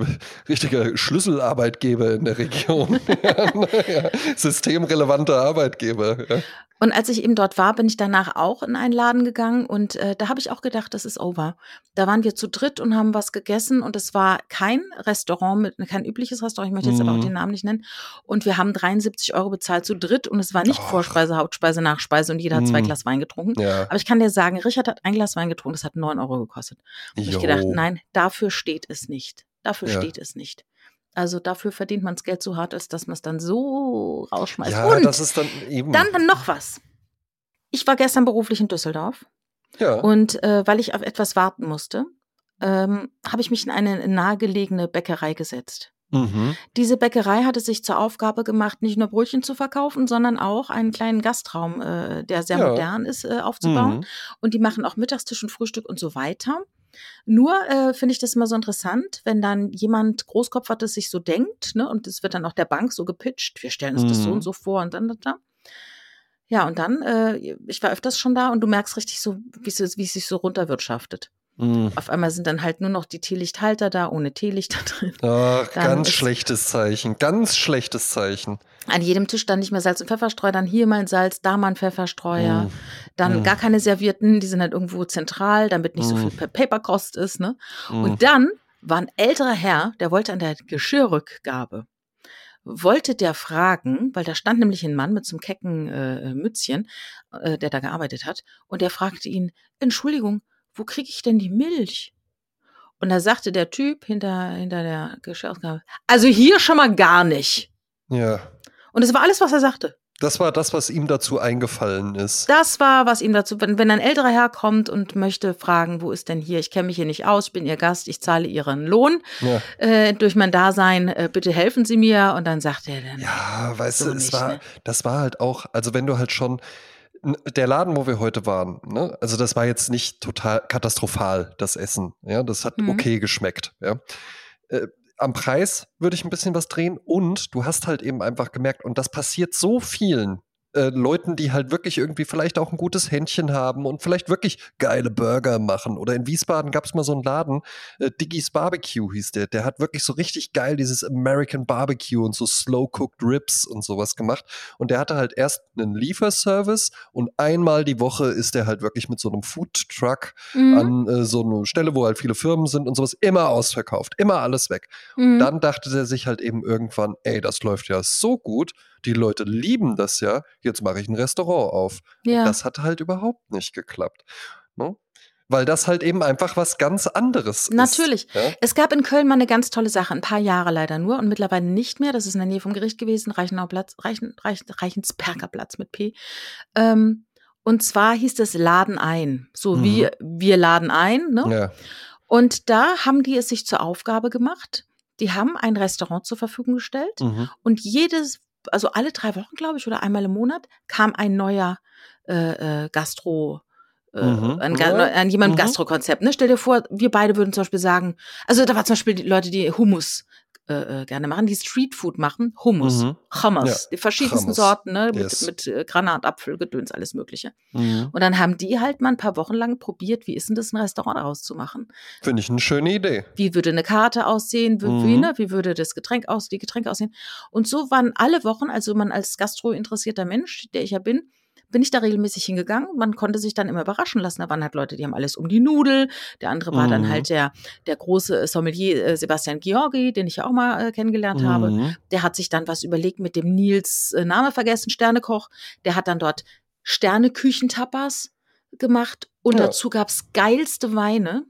[SPEAKER 1] richtiger Schlüsselarbeitgeber in der Region. ja, systemrelevanter Arbeitgeber. Ja.
[SPEAKER 2] Und als ich eben dort war, bin ich danach auch in einen Laden gegangen und äh, da habe ich auch gedacht, das ist over. Da waren wir zu dritt und haben was gegessen und es war kein Restaurant, mit, kein übliches Restaurant, ich möchte jetzt aber auch
[SPEAKER 1] Mhm.
[SPEAKER 2] den Namen nicht nennen. Und wir haben 73 Euro bezahlt zu dritt und es war nicht
[SPEAKER 1] Ach.
[SPEAKER 2] Vorspeise, Hauptspeise, Nachspeise und jeder hat zwei
[SPEAKER 1] Mhm.
[SPEAKER 2] Glas Wein getrunken.
[SPEAKER 1] ja.
[SPEAKER 2] Aber ich kann dir sagen, Richard hat ein Glas Wein getrunken, das hat 9 Euro gekostet. Und ich
[SPEAKER 1] Jo.
[SPEAKER 2] gedacht, nein, dafür steht es nicht. Dafür
[SPEAKER 1] Ja.
[SPEAKER 2] steht es nicht. Also dafür verdient man das Geld so hart, als dass man es dann so rausschmeißt.
[SPEAKER 1] Ja,
[SPEAKER 2] und
[SPEAKER 1] das ist dann eben.
[SPEAKER 2] dann, dann noch was. Ich war gestern beruflich in Düsseldorf
[SPEAKER 1] ja.
[SPEAKER 2] und äh, weil ich auf etwas warten musste, ähm, habe ich mich in eine nahegelegene Bäckerei gesetzt.
[SPEAKER 1] Mhm.
[SPEAKER 2] Diese Bäckerei hatte sich zur Aufgabe gemacht, nicht nur Brötchen zu verkaufen, sondern auch einen kleinen Gastraum, äh, der sehr
[SPEAKER 1] Ja.
[SPEAKER 2] modern ist, äh, aufzubauen.
[SPEAKER 1] Mhm.
[SPEAKER 2] Und die machen auch Mittagstisch und Frühstück und so weiter. Nur äh, finde ich das immer so interessant, wenn dann jemand Großkopfertes sich so denkt, ne, und es wird dann auch der Bank so gepitcht, wir stellen uns das so
[SPEAKER 1] Mhm.
[SPEAKER 2] und so vor und dann, dann, dann. Ja, und dann, äh, ich war öfters schon da und du merkst richtig so, wie es, wie es sich so runterwirtschaftet.
[SPEAKER 1] Mhm.
[SPEAKER 2] Auf einmal sind dann halt nur noch die Teelichthalter da, ohne Teelichter drin.
[SPEAKER 1] Ach,
[SPEAKER 2] Dann
[SPEAKER 1] ganz schlechtes Zeichen. Ganz schlechtes Zeichen.
[SPEAKER 2] An jedem Tisch dann nicht mehr Salz und Pfefferstreuer, dann hier mal ein Salz, da mal ein Pfefferstreuer.
[SPEAKER 1] Mhm.
[SPEAKER 2] Dann
[SPEAKER 1] Mhm.
[SPEAKER 2] gar keine Servierten, die sind halt irgendwo zentral, damit nicht so
[SPEAKER 1] Mhm.
[SPEAKER 2] viel Pa- Paperkost ist, ne?
[SPEAKER 1] Mhm.
[SPEAKER 2] Und dann war ein älterer Herr, der wollte an der Geschirrrückgabe, wollte der fragen, weil da stand nämlich ein Mann mit so einem kecken äh, Mützchen, äh, der da gearbeitet hat, und der fragte ihn, Entschuldigung, wo kriege ich denn die Milch? Und da sagte der Typ hinter, hinter der Geschirrrückgabe, also hier schon mal gar nicht.
[SPEAKER 1] Ja.
[SPEAKER 2] Und das war alles, was er sagte.
[SPEAKER 1] Das war das, was ihm dazu eingefallen ist.
[SPEAKER 2] Das war, was ihm dazu, wenn, wenn ein älterer Herr kommt und möchte fragen, wo ist denn hier, ich kenne mich hier nicht aus, ich bin Ihr Gast, ich zahle Ihren Lohn
[SPEAKER 1] Ja,
[SPEAKER 2] äh, durch mein Dasein, äh, bitte helfen Sie mir. Und dann sagt er dann,
[SPEAKER 1] ja weißt
[SPEAKER 2] So
[SPEAKER 1] du, es
[SPEAKER 2] nicht,
[SPEAKER 1] war,
[SPEAKER 2] ne?
[SPEAKER 1] das war halt auch, also wenn du halt schon, der Laden, wo wir heute waren, ne, also das war jetzt nicht total katastrophal, das Essen. Ja, das hat
[SPEAKER 2] Mhm.
[SPEAKER 1] okay geschmeckt. Ja. Äh, am Preis würde ich ein bisschen was drehen und du hast halt eben einfach gemerkt, und das passiert so vielen äh, Leuten, die halt wirklich irgendwie vielleicht auch ein gutes Händchen haben und vielleicht wirklich geile Burger machen. Oder in Wiesbaden gab es mal so einen Laden, äh, Diggis Barbecue hieß der. Der hat wirklich so richtig geil dieses American Barbecue und so Slow-Cooked Ribs und sowas gemacht. Und der hatte halt erst einen Lieferservice und einmal die Woche ist der halt wirklich mit so einem Food-Truck
[SPEAKER 2] mhm,
[SPEAKER 1] an äh, so eine Stelle, wo halt viele Firmen sind und sowas, immer ausverkauft, immer alles weg.
[SPEAKER 2] mhm.
[SPEAKER 1] Dann dachte er sich halt eben irgendwann, ey, das läuft ja so gut, die Leute lieben das ja, jetzt mache ich ein Restaurant auf.
[SPEAKER 2] ja.
[SPEAKER 1] Das hat halt überhaupt nicht geklappt. Ne? Weil das halt eben einfach was ganz anderes
[SPEAKER 2] Natürlich.
[SPEAKER 1] ist. Ja?
[SPEAKER 2] Es gab in Köln mal eine ganz tolle Sache, ein paar Jahre leider nur und mittlerweile nicht mehr. Das ist in der Nähe vom Gericht gewesen, Reichenau-Platz, Reichen, Reich, Reichensperger Platz mit P. Ähm, und zwar hieß es Laden ein. So
[SPEAKER 1] Mhm.
[SPEAKER 2] wie wir laden ein. Ne?
[SPEAKER 1] Ja.
[SPEAKER 2] Und da haben die es sich zur Aufgabe gemacht. Die haben ein Restaurant zur Verfügung gestellt
[SPEAKER 1] Mhm.
[SPEAKER 2] und jedes, also alle drei Wochen, glaube ich, oder einmal im Monat kam ein neuer äh, äh, Gastro. Äh,
[SPEAKER 1] Mhm.
[SPEAKER 2] ein, Ga-
[SPEAKER 1] Ja.
[SPEAKER 2] ein jemand
[SPEAKER 1] Mhm.
[SPEAKER 2] Gastrokonzept. Ne? Stell dir vor, wir beide würden zum Beispiel sagen, also da war zum Beispiel die Leute, die Hummus äh, äh, gerne machen, die Streetfood machen, Hummus,
[SPEAKER 1] Mhm.
[SPEAKER 2] Hummus,
[SPEAKER 1] Ja,
[SPEAKER 2] die verschiedensten
[SPEAKER 1] Hummus.
[SPEAKER 2] Sorten, ne? mit,
[SPEAKER 1] Yes.
[SPEAKER 2] mit äh, Granat, Apfel, Gedöns, alles Mögliche.
[SPEAKER 1] Mhm.
[SPEAKER 2] Und dann haben die halt mal ein paar Wochen lang probiert, wie ist denn das, ein Restaurant daraus zu machen?
[SPEAKER 1] Finde ich eine schöne Idee.
[SPEAKER 2] wie würde eine Karte aussehen, wie,
[SPEAKER 1] Mhm.
[SPEAKER 2] wie, ne, wie würde das Getränk aus, die Getränke aussehen. Und so waren alle Wochen, also man als gastrointeressierter Mensch, der ich ja bin, bin ich da regelmäßig hingegangen. Man konnte sich dann immer überraschen lassen. Da waren halt Leute, die haben alles um die Nudel. Der andere war dann
[SPEAKER 1] Mhm.
[SPEAKER 2] halt der, der große Sommelier äh, Sebastian Georgi, den ich ja auch mal äh, kennengelernt habe.
[SPEAKER 1] Mhm.
[SPEAKER 2] Der hat sich dann was überlegt mit dem Nils äh, Name vergessen, Sternekoch. Der hat dann dort Sterneküchentapas gemacht und
[SPEAKER 1] Ja.
[SPEAKER 2] dazu gab's geilste Weine.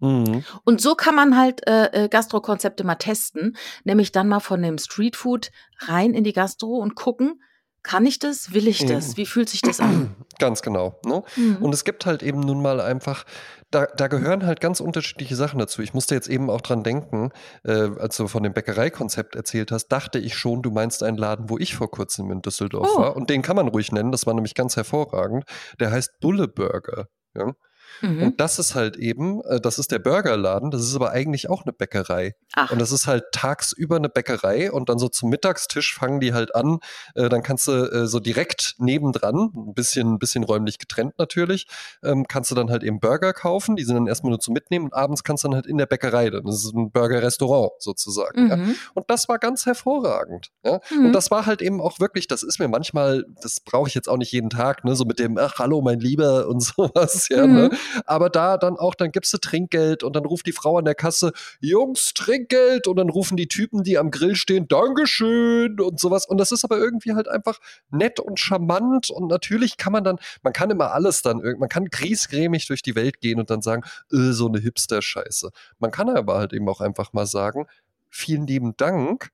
[SPEAKER 1] Mhm.
[SPEAKER 2] Und so kann man halt äh, äh, Gastrokonzepte mal testen, nämlich dann mal von dem Streetfood rein in die Gastro und gucken, Kann ich das? Will ich das?
[SPEAKER 1] Eben.
[SPEAKER 2] Wie fühlt sich das an?
[SPEAKER 1] Ganz genau. Ne?
[SPEAKER 2] Mhm.
[SPEAKER 1] Und es gibt halt eben nun mal einfach, da, da gehören halt ganz unterschiedliche Sachen dazu. Ich musste jetzt eben auch dran denken, äh, als du von dem Bäckereikonzept erzählt hast, dachte ich schon, du meinst einen Laden, wo ich vor kurzem in Düsseldorf
[SPEAKER 2] Oh.
[SPEAKER 1] war. Und den kann man ruhig nennen, das war nämlich ganz hervorragend. Der heißt Bulle Burger. Ja?
[SPEAKER 2] Mhm.
[SPEAKER 1] Und das ist halt eben, äh, das ist der Burgerladen, das ist aber eigentlich auch eine Bäckerei.
[SPEAKER 2] Ach,
[SPEAKER 1] Und das ist halt tagsüber eine Bäckerei und dann so zum Mittagstisch fangen die halt an. Äh, dann kannst du äh, so direkt nebendran, ein bisschen, ein bisschen räumlich getrennt natürlich, ähm, kannst du dann halt eben Burger kaufen. Die sind dann erstmal nur zum Mitnehmen und abends kannst du dann halt in der Bäckerei. Dann ist es ein Burger-Restaurant sozusagen. Ja.
[SPEAKER 2] mhm.
[SPEAKER 1] Und das war ganz hervorragend. Ja?
[SPEAKER 2] Mhm.
[SPEAKER 1] Und das war halt eben auch wirklich, das ist mir manchmal, das brauche ich jetzt auch nicht jeden Tag, ne, so mit dem, ach, hallo, mein Lieber und sowas, ja,
[SPEAKER 2] Mhm.
[SPEAKER 1] ne? Aber da dann auch, dann gibst du Trinkgeld und dann ruft die Frau an der Kasse, Jungs, Trinkgeld und dann rufen die Typen, die am Grill stehen, Dankeschön und sowas. Und das ist aber irgendwie halt einfach nett und charmant und natürlich kann man dann, man kann immer alles dann, man kann griesgrämig durch die Welt gehen und dann sagen, äh, so eine Hipster-Scheiße. Man kann aber halt eben auch einfach mal sagen, vielen lieben Dank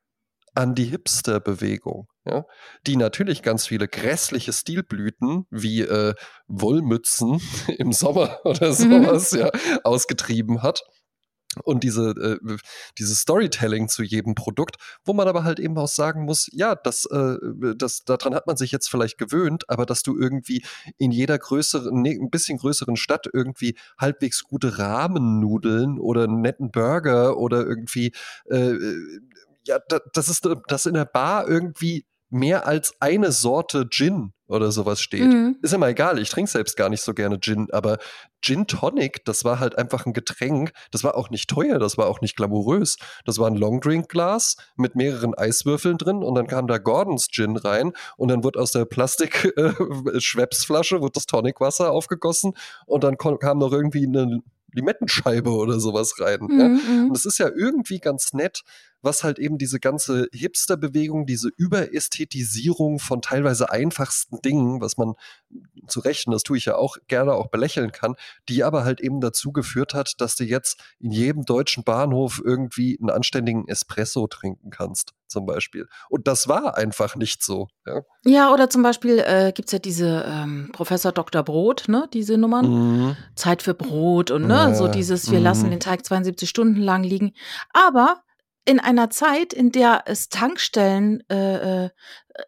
[SPEAKER 1] an die Hipster-Bewegung, ja, die natürlich ganz viele grässliche Stilblüten wie äh, Wollmützen im Sommer oder sowas ja, ausgetrieben hat. Und diese, äh, dieses Storytelling zu jedem Produkt, wo man aber halt eben auch sagen muss, ja, das, äh, das, daran hat man sich jetzt vielleicht gewöhnt, aber dass du irgendwie in jeder größeren, nee, ein bisschen größeren Stadt irgendwie halbwegs gute Rahmennudeln oder einen netten Burger oder irgendwie, äh, ja, da, das ist, dass in der Bar irgendwie mehr als eine Sorte Gin oder sowas steht.
[SPEAKER 2] Mhm.
[SPEAKER 1] Ist immer egal, ich trinke selbst gar nicht so gerne Gin, aber Gin Tonic, das war halt einfach ein Getränk, das war auch nicht teuer, das war auch nicht glamourös. Das war ein Longdrink-Glas mit mehreren Eiswürfeln drin und dann kam da Gordons Gin rein und dann wird aus der Plastik-Schwepsflasche wird das Tonicwasser aufgegossen und dann kam noch irgendwie eine Limettenscheibe oder sowas rein. Ja?
[SPEAKER 2] Mhm. Mhm.
[SPEAKER 1] Und es ist ja irgendwie ganz nett, was halt eben diese ganze Hipster-Bewegung, diese Überästhetisierung von teilweise einfachsten Dingen, was man zu Recht, und das tue ich ja auch gerne auch belächeln kann, die aber halt eben dazu geführt hat, dass du jetzt in jedem deutschen Bahnhof irgendwie einen anständigen Espresso trinken kannst, zum Beispiel. Und das war einfach nicht so. Ja,
[SPEAKER 2] Ja, oder zum Beispiel äh, gibt es ja diese ähm, Professor Dr. Brot, ne, diese Nummern.
[SPEAKER 1] Mhm.
[SPEAKER 2] Zeit für Brot und ne,
[SPEAKER 1] Ja,
[SPEAKER 2] so dieses, wir
[SPEAKER 1] mhm.
[SPEAKER 2] lassen den Teig 72 Stunden lang liegen. Aber in einer Zeit, in der es Tankstellen äh, äh,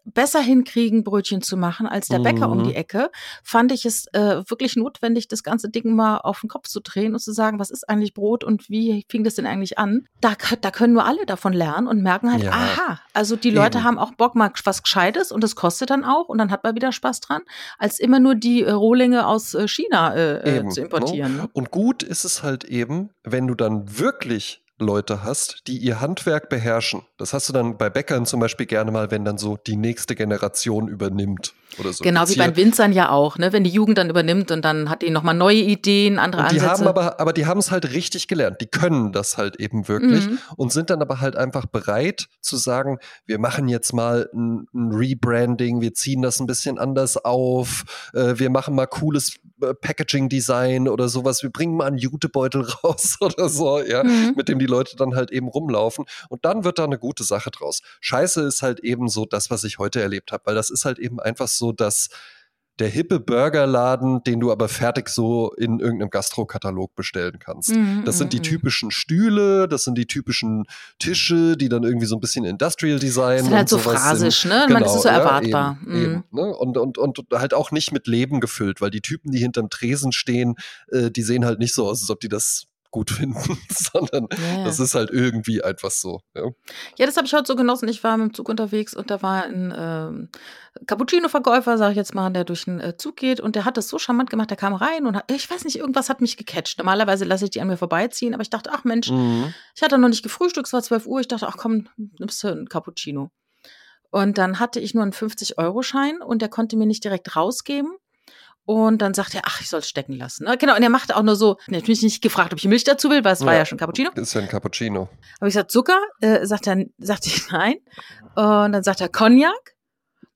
[SPEAKER 2] besser hinkriegen, Brötchen zu machen als der Bäcker um
[SPEAKER 1] Mhm.
[SPEAKER 2] die Ecke, fand ich es äh, wirklich notwendig, das ganze Ding mal auf den Kopf zu drehen und zu sagen, was ist eigentlich Brot und wie fing das denn eigentlich an? Da, da können nur alle davon lernen und merken halt,
[SPEAKER 1] Ja.
[SPEAKER 2] aha, also die Leute
[SPEAKER 1] Eben.
[SPEAKER 2] haben auch Bock mal was Gescheites und das kostet dann auch und dann hat man wieder Spaß dran, als immer nur die äh, Rohlinge aus äh, China äh, äh, zu
[SPEAKER 1] ne?
[SPEAKER 2] importieren. Ne?
[SPEAKER 1] Und gut ist es halt eben, wenn du dann wirklich Leute hast, die ihr Handwerk beherrschen. Das hast du dann bei Bäckern zum Beispiel gerne mal, wenn dann so die nächste Generation übernimmt oder so.
[SPEAKER 2] Genau wie bei Winzern ja auch, ne? Wenn die Jugend dann übernimmt und dann hat die nochmal neue Ideen, andere
[SPEAKER 1] Und die
[SPEAKER 2] Ansätze.
[SPEAKER 1] haben aber, aber die haben es halt richtig gelernt. Die können das halt eben wirklich
[SPEAKER 2] Mhm.
[SPEAKER 1] und sind dann aber halt einfach bereit zu sagen, wir machen jetzt mal ein, ein Rebranding, wir ziehen das ein bisschen anders auf, äh, wir machen mal cooles äh, Packaging-Design oder sowas, wir bringen mal einen Jutebeutel raus oder so, ja,
[SPEAKER 2] Mhm.
[SPEAKER 1] mit dem die Leute dann halt eben rumlaufen und dann wird da eine gute Sache draus. Scheiße ist halt eben so das, was ich heute erlebt habe, weil das ist halt eben einfach so, dass der hippe Burgerladen, den du aber fertig so in irgendeinem Gastrokatalog bestellen kannst.
[SPEAKER 2] Mhm,
[SPEAKER 1] Das sind die
[SPEAKER 2] mhm,
[SPEAKER 1] typischen Stühle, das sind die typischen Tische, die dann irgendwie so ein bisschen Industrial Design
[SPEAKER 2] Das ist halt so phrasisch,
[SPEAKER 1] sind.
[SPEAKER 2] ne? Man, das ist so
[SPEAKER 1] ja,
[SPEAKER 2] erwartbar.
[SPEAKER 1] Eben,
[SPEAKER 2] Mhm.
[SPEAKER 1] eben, ne? und, und, und halt auch nicht mit Leben gefüllt, weil die Typen, die hinterm Tresen stehen, äh, die sehen halt nicht so aus, als ob die das gut finden, sondern
[SPEAKER 2] ja.
[SPEAKER 1] das ist halt irgendwie einfach so. Ja.
[SPEAKER 2] Ja, das habe ich heute so genossen. Ich war mit dem Zug unterwegs und da war ein ähm, Cappuccino-Verkäufer, sage ich jetzt mal, der durch den äh, Zug geht und der hat das so charmant gemacht. Der kam rein und hat, ich weiß nicht, irgendwas hat mich gecatcht. Normalerweise lasse ich die an mir vorbeiziehen, aber ich dachte, ach Mensch,
[SPEAKER 1] Mhm.
[SPEAKER 2] ich hatte noch nicht gefrühstückt, es war 12 Uhr. Ich dachte, ach komm, nimmst du einen Cappuccino. Und dann hatte ich nur einen 50-Euro-Schein und der konnte mir nicht direkt rausgeben. Und dann sagte er, ach, ich soll es stecken lassen. Ne? Genau, und er machte auch nur so, natürlich nicht gefragt, ob ich Milch dazu will, weil es war
[SPEAKER 1] Ja.
[SPEAKER 2] ja schon Cappuccino.
[SPEAKER 1] Ist ja ein Cappuccino.
[SPEAKER 2] Habe ich gesagt, Zucker? Äh, sagt er, sagte ich nein. Und dann sagt er Cognac.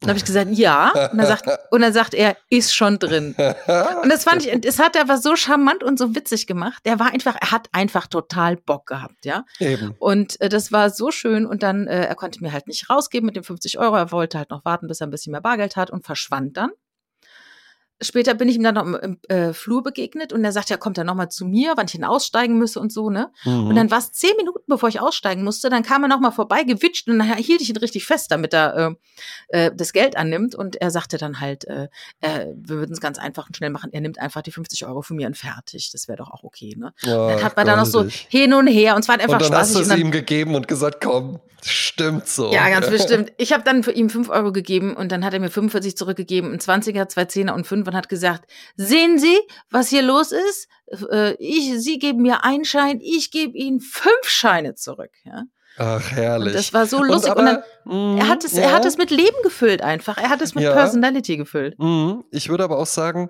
[SPEAKER 2] Dann habe ich gesagt, ja. Und dann, sagt, und dann sagt er, ist schon drin. Und das fand ich, das hat er aber so charmant und so witzig gemacht. Der war einfach, er hat einfach total Bock gehabt, ja.
[SPEAKER 1] Eben.
[SPEAKER 2] Und äh, das war so schön. Und dann, äh, er konnte mir halt nicht rausgeben mit den 50 Euro. Er wollte halt noch warten, bis er ein bisschen mehr Bargeld hat und verschwand dann später bin ich ihm dann noch im, im äh, Flur begegnet und er sagt, ja, kommt er nochmal zu mir, wann ich ihn aussteigen müsse und so, ne? Mhm. Und dann war es zehn Minuten, bevor ich aussteigen musste, dann kam er nochmal vorbei, gewitscht und dann hielt ich ihn richtig fest, damit er äh, äh, das Geld annimmt und er sagte dann halt, äh, äh, wir würden es ganz einfach und schnell machen, er nimmt einfach die 50 Euro von mir und fertig, das wäre doch auch okay, ne? Oh, dann hat man da noch so hin und her und es war einfach
[SPEAKER 1] und dann
[SPEAKER 2] spaßig.
[SPEAKER 1] Hast du es ihm gegeben und gesagt, komm, stimmt so.
[SPEAKER 2] Ja, ganz bestimmt. Ich habe dann für ihm 5 Euro gegeben und dann hat er mir 45 zurückgegeben, ein 20er, zwei Zehner und fünf und hat gesagt, sehen Sie, was hier los ist? Äh, ich, Sie geben mir einen Schein, ich gebe Ihnen fünf Scheine zurück. Ja?
[SPEAKER 1] Ach, herrlich.
[SPEAKER 2] Und das war so lustig. Und, aber, und dann, mh, er, hat es, ja. er hat es mit Leben gefüllt einfach. Er hat es mit ja. Personality gefüllt.
[SPEAKER 1] Mhm. Ich würde aber auch sagen,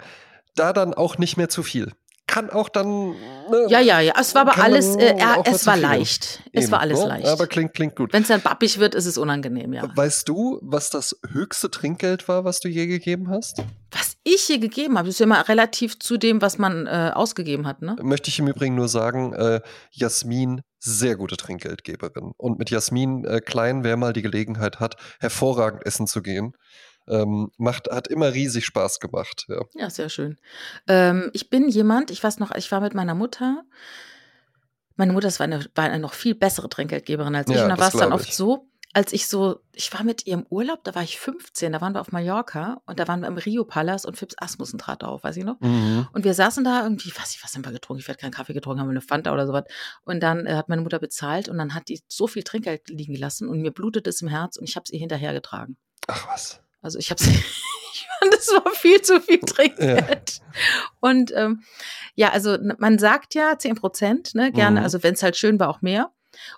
[SPEAKER 1] da dann auch nicht mehr zu viel kann auch dann. Ne,
[SPEAKER 2] ja, ja, ja. Es war aber alles, äh, es war leicht. Eben, es war alles ne? leicht.
[SPEAKER 1] Aber klingt, klingt gut.
[SPEAKER 2] Wenn es dann bappig wird, ist es unangenehm, ja.
[SPEAKER 1] Weißt du, was das höchste Trinkgeld war, was du je gegeben hast?
[SPEAKER 2] Was ich je gegeben habe, ist ja immer relativ zu dem, was man äh, ausgegeben hat, ne?
[SPEAKER 1] Möchte ich im Übrigen nur sagen, äh, Jasmin sehr gute Trinkgeldgeberin. Und mit Jasmin äh, Klein, wer mal die Gelegenheit hat, hervorragend essen zu gehen, ähm, macht, hat immer riesig Spaß gemacht. Ja,
[SPEAKER 2] ja sehr schön. Ähm, ich bin jemand, ich weiß noch, ich war mit meiner Mutter. Meine Mutter war eine, war eine noch viel bessere Trinkgeldgeberin als ich. Ja, und da war es dann oft so, als ich so, ich war mit ihrem Urlaub, da war ich 15, da waren wir auf Mallorca und da waren wir im Rio Palace und Fips Asmussen trat auf, weiß ich noch. Mhm. Und wir saßen da irgendwie, weiß ich, was haben wir getrunken? Ich werde keinen Kaffee getrunken, haben wir eine Fanta oder sowas. Und dann äh, hat meine Mutter bezahlt und dann hat die so viel Trinkgeld liegen gelassen und mir blutet es im Herz und ich habe es ihr hinterhergetragen.
[SPEAKER 1] Ach was.
[SPEAKER 2] Also ich habe ich fand, das war viel zu viel Trinkgeld. Ja. Und ähm, ja, also man sagt ja 10 Prozent, ne, gerne, mhm. also wenn es halt schön war, auch mehr.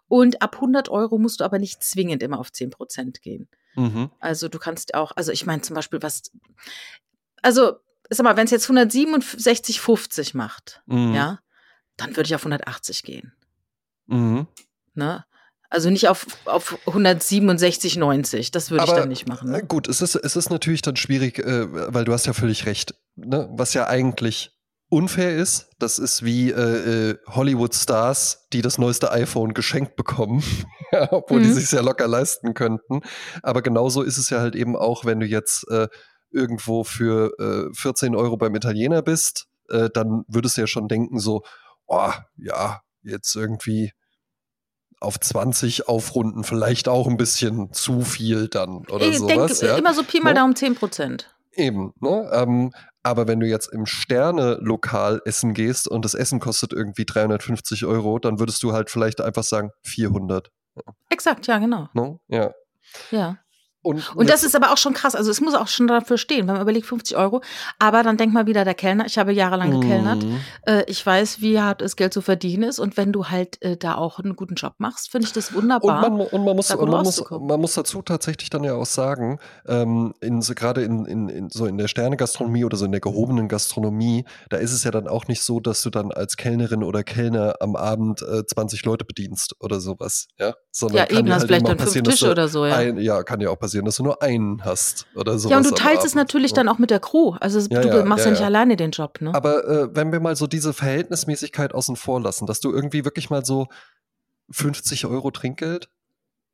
[SPEAKER 2] Und ab 100 Euro musst du aber nicht zwingend immer auf 10 Prozent gehen. Mhm. Also du kannst auch, also ich meine zum Beispiel was, also sag mal, wenn es jetzt 167,50 macht, mhm. ja, dann würde ich auf 180 gehen. Mhm. Ne? Also nicht auf, auf 167,90. Das würde ich dann nicht machen. Ne?
[SPEAKER 1] Gut, es ist, es ist natürlich dann schwierig, äh, weil du hast ja völlig recht. Ne? Was ja eigentlich unfair ist, das ist wie äh, äh Hollywood-Stars, die das neueste iPhone geschenkt bekommen, ja, obwohl mhm. die sich ja locker leisten könnten. Aber genauso ist es ja halt eben auch, wenn du jetzt äh, irgendwo für äh, 14 Euro beim Italiener bist, äh, dann würdest du ja schon denken so, oh, ja, jetzt irgendwie auf 20 aufrunden, vielleicht auch ein bisschen zu viel dann oder ich sowas.
[SPEAKER 2] Denk,
[SPEAKER 1] ja?
[SPEAKER 2] Immer so Pi mal ne? Daumen 10 Prozent.
[SPEAKER 1] Eben, ne? Ähm, aber wenn du jetzt im Sterne-Lokal essen gehst und das Essen kostet irgendwie 350 Euro, dann würdest du halt vielleicht einfach sagen 400.
[SPEAKER 2] Exakt, ja, genau.
[SPEAKER 1] Ne? Ja.
[SPEAKER 2] Ja. Und, und das ist aber auch schon krass. Also es muss auch schon dafür stehen, wenn man überlegt 50 Euro. Aber dann denk mal wieder der Kellner. Ich habe jahrelang gekellnert. Mhm. Äh, ich weiß, wie hart es Geld zu verdienen ist. Und wenn du halt äh, da auch einen guten Job machst, finde ich das wunderbar.
[SPEAKER 1] Und man, und man muss, und man, muss, man muss dazu tatsächlich dann ja auch sagen, ähm, in, so, gerade in, in, in, so in der Sternegastronomie oder so in der gehobenen Gastronomie, da ist es ja dann auch nicht so, dass du dann als Kellnerin oder Kellner am Abend äh, 20 Leute bedienst oder sowas. Ja,
[SPEAKER 2] Sondern ja eben, hast halt vielleicht dann fünf Tische oder so. Ja.
[SPEAKER 1] Ein, ja, kann ja auch passieren passieren, dass du nur einen hast oder so.
[SPEAKER 2] Ja, und du teilst es natürlich dann auch mit der Crew. Also ja, du ja, machst ja, ja, nicht alleine den Job, ne?
[SPEAKER 1] Aber äh, wenn wir mal so diese Verhältnismäßigkeit außen vor lassen, dass du irgendwie wirklich mal so 50 Euro Trinkgeld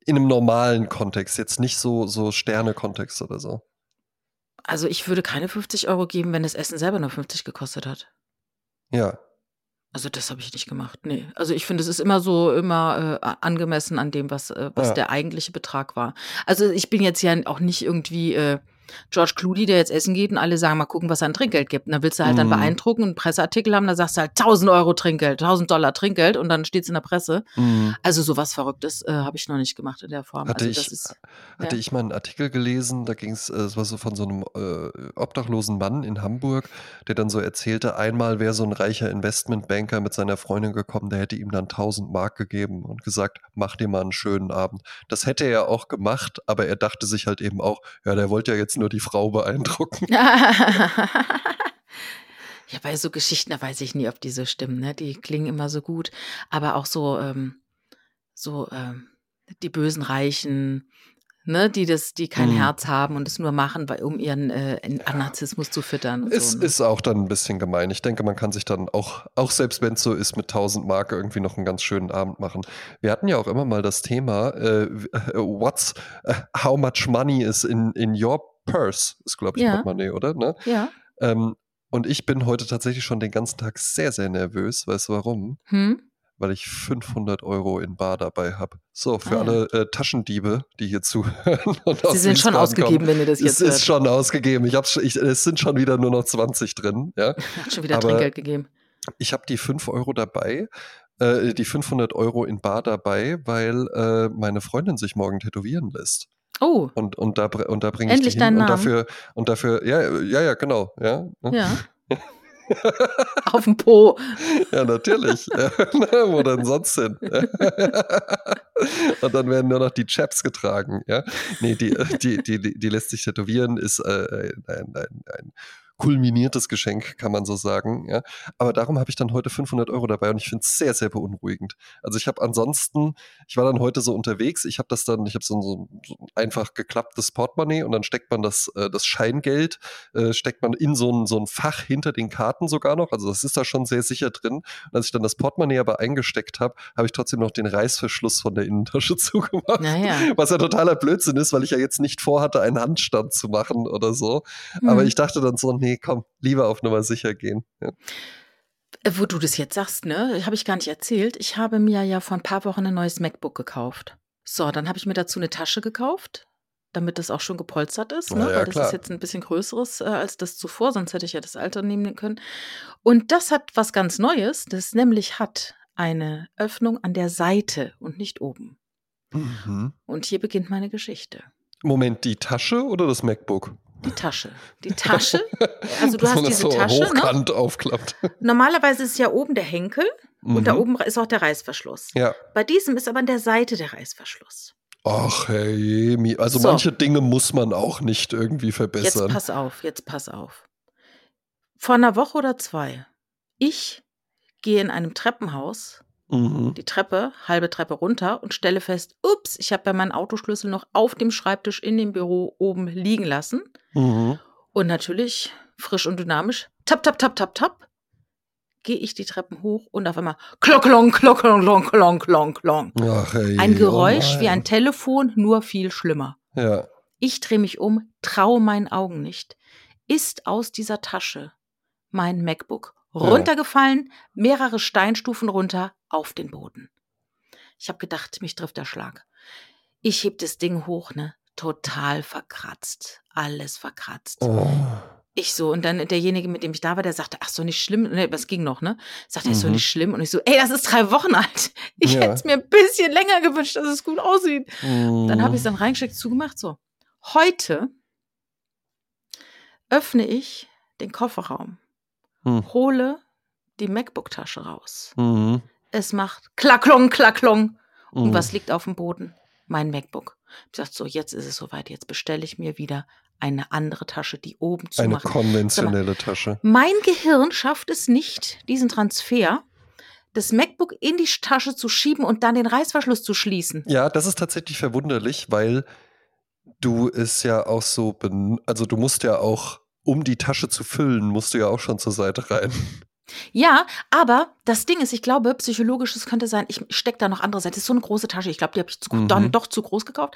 [SPEAKER 1] in einem normalen Kontext, jetzt nicht so, so Sterne-Kontext oder so.
[SPEAKER 2] Also ich würde keine 50 Euro geben, wenn das Essen selber nur 50 gekostet hat.
[SPEAKER 1] Ja,
[SPEAKER 2] also das habe ich nicht gemacht. Nee. Also ich finde, es ist immer so immer äh, angemessen an dem, was, äh, was ja. der eigentliche Betrag war. Also ich bin jetzt ja auch nicht irgendwie äh, George Clooney, der jetzt essen geht und alle sagen, mal gucken, was er an Trinkgeld gibt. Und dann willst du halt mhm. dann beeindrucken und einen Presseartikel haben, da sagst du halt 1000 Euro Trinkgeld, 1000 Dollar Trinkgeld und dann steht es in der Presse. Mhm. Also sowas Verrücktes äh, habe ich noch nicht gemacht in der Form.
[SPEAKER 1] Hatte,
[SPEAKER 2] also,
[SPEAKER 1] ich, ist, hatte ja. ich mal einen Artikel gelesen, da ging es, äh, es war so von so einem äh, obdachlosen Mann in Hamburg, der dann so erzählte, einmal wäre so ein reicher Investmentbanker mit seiner Freundin gekommen, der hätte ihm dann 1000 Mark gegeben und gesagt, mach dir mal einen schönen Abend. Das hätte er auch gemacht, aber er dachte sich halt eben auch, ja, der wollte ja jetzt nur die Frau beeindrucken.
[SPEAKER 2] Ja, bei so Geschichten, da weiß ich nie, ob die so stimmen. Ne? Die klingen immer so gut. Aber auch so, ähm, so ähm, die bösen Reichen, ne, die das, die kein
[SPEAKER 1] Mhm.
[SPEAKER 2] Herz haben und es nur machen, weil, um ihren äh, Narzissmus zu füttern.
[SPEAKER 1] Es
[SPEAKER 2] so, ne?
[SPEAKER 1] ist auch dann ein bisschen gemein. Ich denke, man kann sich dann auch, auch selbst wenn es so ist, mit 1000 Mark irgendwie noch einen ganz schönen Abend machen. Wir hatten ja auch immer mal das Thema, äh, what's, äh, how much money is in, in your purse, ist glaube ich
[SPEAKER 2] Ja.
[SPEAKER 1] Portemonnaie, oder? Ne?
[SPEAKER 2] Ja.
[SPEAKER 1] Ähm, und ich bin heute tatsächlich schon den ganzen Tag sehr, sehr nervös. Weißt du warum?
[SPEAKER 2] Hm?
[SPEAKER 1] Weil ich 500 Euro in Bar dabei habe. So, für
[SPEAKER 2] Ah, ja.
[SPEAKER 1] alle äh, Taschendiebe, die hier zuhören.
[SPEAKER 2] Sie sind schon ausgegeben,
[SPEAKER 1] kommen.
[SPEAKER 2] wenn ihr das jetzt
[SPEAKER 1] Es ist
[SPEAKER 2] hört.
[SPEAKER 1] schon ausgegeben. Ich hab's, ich, es sind schon wieder nur noch 20 drin. Ja?
[SPEAKER 2] Hat schon wieder
[SPEAKER 1] aber-
[SPEAKER 2] Trinkgeld gegeben.
[SPEAKER 1] Ich habe die 5 Euro dabei, äh, die 500 Euro in Bar dabei, weil äh, meine Freundin sich morgen tätowieren lässt.
[SPEAKER 2] Oh,
[SPEAKER 1] Und, und da, und da bringe ich
[SPEAKER 2] Endlich
[SPEAKER 1] die hin.
[SPEAKER 2] deinen
[SPEAKER 1] und
[SPEAKER 2] Namen.
[SPEAKER 1] dafür, und dafür, ja, ja, ja, genau. Ja,
[SPEAKER 2] ja. Auf dem Po.
[SPEAKER 1] ja natürlich. Na, Wo denn sonst hin? und dann werden nur noch die Chaps getragen. Ja? Nee, die, äh, die, die, die, die lässt sich tätowieren, ist äh, ein, ein, ein kulminiertes Geschenk, kann man so sagen. Ja? Aber darum habe ich dann heute 500 Euro dabei und ich finde es sehr, sehr beunruhigend. Also ich habe ansonsten, ich war dann heute so unterwegs, ich habe das dann, ich habe so, ein- so, ein- so ein einfach geklapptes Portemonnaie und dann steckt man das, äh, das Scheingeld, äh, steckt man in so ein, so ein Fach hinter den Karten sogar noch. Also das ist da schon sehr sicher drin. Und als ich dann das Portemonnaie aber eingesteckt habe, habe ich trotzdem noch den Reißverschluss von der Innentasche zugemacht.
[SPEAKER 2] Naja.
[SPEAKER 1] Was ja totaler Blödsinn ist, weil ich ja jetzt nicht vorhatte, einen Handstand zu machen oder so. Aber
[SPEAKER 2] Hm.
[SPEAKER 1] ich dachte dann so, nee, komm, lieber auf Nummer sicher gehen. Ja.
[SPEAKER 2] Äh, Wo du das jetzt sagst, ne, habe ich gar nicht erzählt. Ich habe mir ja vor ein paar Wochen ein neues MacBook gekauft. So, dann habe ich mir dazu eine Tasche gekauft, damit das auch schon gepolstert ist, ne?
[SPEAKER 1] Ja,
[SPEAKER 2] weil das
[SPEAKER 1] klar.
[SPEAKER 2] ist jetzt ein bisschen größeres äh, als das zuvor, sonst hätte ich ja das alte nehmen können. Und das hat was ganz Neues, das nämlich hat eine Öffnung an der Seite und nicht oben.
[SPEAKER 1] Mhm.
[SPEAKER 2] Und hier beginnt meine Geschichte.
[SPEAKER 1] Moment, die Tasche oder das MacBook?
[SPEAKER 2] Die Tasche. Die Tasche, also du hast diese
[SPEAKER 1] so
[SPEAKER 2] Tasche, ne?
[SPEAKER 1] hochkant aufklappt.
[SPEAKER 2] Normalerweise ist ja oben der Henkel und da
[SPEAKER 1] Mhm.
[SPEAKER 2] oben ist auch der Reißverschluss.
[SPEAKER 1] Ja.
[SPEAKER 2] Bei diesem ist aber an der Seite der Reißverschluss.
[SPEAKER 1] Ach, hey, also
[SPEAKER 2] So.
[SPEAKER 1] manche Dinge muss man auch nicht irgendwie
[SPEAKER 2] Jetzt
[SPEAKER 1] verbessern.
[SPEAKER 2] pass auf, jetzt pass auf. Vor einer Woche oder zwei, ich gehe in einem Treppenhaus
[SPEAKER 1] Mhm.
[SPEAKER 2] die Treppe, halbe Treppe runter und stelle fest, ups, ich habe ja meinen Autoschlüssel noch auf dem Schreibtisch in dem Büro oben liegen lassen.
[SPEAKER 1] Mhm.
[SPEAKER 2] Und natürlich, frisch und dynamisch, tap, tap, tap, tap, tap, gehe ich die Treppen hoch und auf einmal klocklong, klocklong, klong, klong, klong, klong.
[SPEAKER 1] Ach,
[SPEAKER 2] Ein
[SPEAKER 1] oh
[SPEAKER 2] Geräusch wie
[SPEAKER 1] nein.
[SPEAKER 2] ein Telefon, nur viel schlimmer.
[SPEAKER 1] Ja.
[SPEAKER 2] Ich drehe mich um, traue meinen Augen nicht. Ist aus dieser Tasche mein MacBook runtergefallen, mehrere Steinstufen runter auf den Boden. Ich habe gedacht, mich trifft der Schlag. Ich heb das Ding hoch, ne? Total verkratzt. Alles verkratzt.
[SPEAKER 1] Oh.
[SPEAKER 2] Ich so, und dann derjenige, mit dem ich da war, der sagte, ach so, nicht schlimm. Ne, was ging noch, ne? Sagte, ist so
[SPEAKER 1] Mhm.
[SPEAKER 2] nicht schlimm. Und ich so, ey, das ist drei Wochen alt. Ich
[SPEAKER 1] Ja.
[SPEAKER 2] hätte es mir ein bisschen länger gewünscht, dass es gut aussieht. Dann habe ich es
[SPEAKER 1] Mhm.
[SPEAKER 2] dann reingesteckt, zugemacht. So, heute öffne ich den Kofferraum,
[SPEAKER 1] Hm.
[SPEAKER 2] hole die MacBook-Tasche raus.
[SPEAKER 1] Mhm.
[SPEAKER 2] Es macht klacklong, klacklong. Und
[SPEAKER 1] Mhm.
[SPEAKER 2] was liegt auf dem Boden? Mein MacBook. Ich dachte so, jetzt ist es soweit. Jetzt bestelle ich mir wieder eine andere Tasche, die oben zu
[SPEAKER 1] Eine
[SPEAKER 2] machen.
[SPEAKER 1] konventionelle Tasche.
[SPEAKER 2] Mein Gehirn schafft es nicht, diesen Transfer, das MacBook in die Tasche zu schieben und dann den Reißverschluss zu schließen.
[SPEAKER 1] Ja, das ist tatsächlich verwunderlich, weil du es ja auch so, also du musst ja auch, um die Tasche zu füllen, musst du ja auch schon zur Seite rein.
[SPEAKER 2] Ja, aber das Ding ist, ich glaube, psychologisch, es könnte sein, ich stecke da noch andere Seite. Das ist so eine große Tasche. Ich glaube, die habe ich zu,
[SPEAKER 1] Mhm.
[SPEAKER 2] dann doch zu groß gekauft.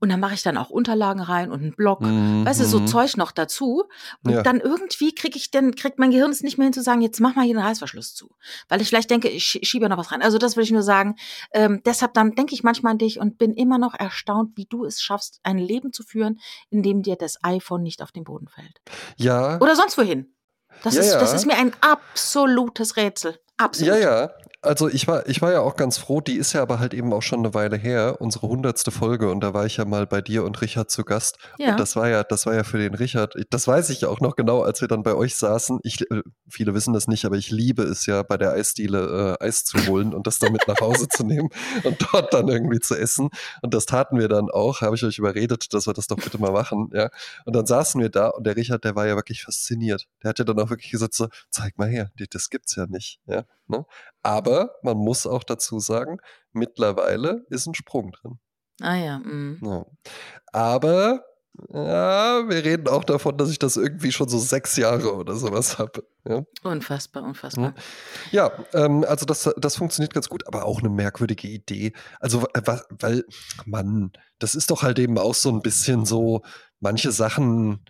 [SPEAKER 2] Und dann mache ich dann auch Unterlagen rein und einen Block. Weißt du, so
[SPEAKER 1] Mhm.
[SPEAKER 2] Zeug noch dazu. Und
[SPEAKER 1] Ja.
[SPEAKER 2] dann irgendwie kriege ich dann, kriegt mein Gehirn es nicht mehr hin zu sagen, jetzt mach mal hier den Reißverschluss zu. Weil ich vielleicht denke, ich schie- schiebe ja noch was rein. Also das will ich nur sagen. Ähm, deshalb dann denke ich manchmal an dich und bin immer noch erstaunt, wie du es schaffst, ein Leben zu führen, in dem dir das iPhone nicht auf den Boden fällt.
[SPEAKER 1] Ja,
[SPEAKER 2] Oder sonst wohin. Das,
[SPEAKER 1] Ja,
[SPEAKER 2] ist, das ist mir ein absolutes Rätsel. Absolut.
[SPEAKER 1] ja, ja. Also ich war, ich war ja auch ganz froh, die ist ja aber halt eben auch schon eine Weile her, unsere hundertste Folge, und da war ich ja mal bei dir und Richard zu Gast.
[SPEAKER 2] Ja.
[SPEAKER 1] Und das war ja, das war ja für den Richard, das weiß ich ja auch noch genau, als wir dann bei euch saßen. Ich, äh, viele wissen das nicht, aber ich liebe es ja, bei der Eisdiele äh, Eis zu holen und das dann mit nach Hause zu nehmen und dort dann irgendwie zu essen. Und das taten wir dann auch, habe ich euch überredet, dass wir das doch bitte mal machen, ja. Und dann saßen wir da und der Richard, der war ja wirklich fasziniert. Der hat ja dann auch wirklich gesagt so, zeig mal her, das gibt's ja nicht, ja. Ne? Aber man muss auch dazu sagen, mittlerweile ist ein Sprung drin.
[SPEAKER 2] Ah ja. Mm.
[SPEAKER 1] ja. Aber ja, wir reden auch davon, dass ich das irgendwie schon so sechs Jahre oder sowas habe. Ja?
[SPEAKER 2] Unfassbar, unfassbar.
[SPEAKER 1] Ja, ähm, also das, das funktioniert ganz gut, aber auch eine merkwürdige Idee. Also, weil, weil, Mann, das ist doch halt eben auch so ein bisschen so, manche Sachen,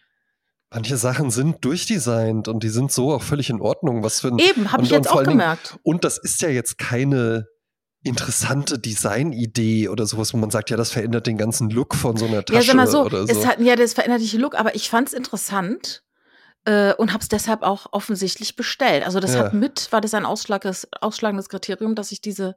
[SPEAKER 1] manche Sachen sind durchdesignt und die sind so auch völlig in Ordnung. Was für ein,
[SPEAKER 2] Eben, habe ich jetzt auch gemerkt.
[SPEAKER 1] Dingen, und das ist ja jetzt keine interessante Designidee oder sowas, wo man sagt, ja, das verändert den ganzen Look von so einer Tasche ja, sag mal so, so.
[SPEAKER 2] Es hat, ja, das verändert den Look, aber ich fand es interessant äh, und habe es deshalb auch offensichtlich bestellt. Also das ja. hat mit, war das ein ausschlagendes, ausschlagendes Kriterium, dass ich diese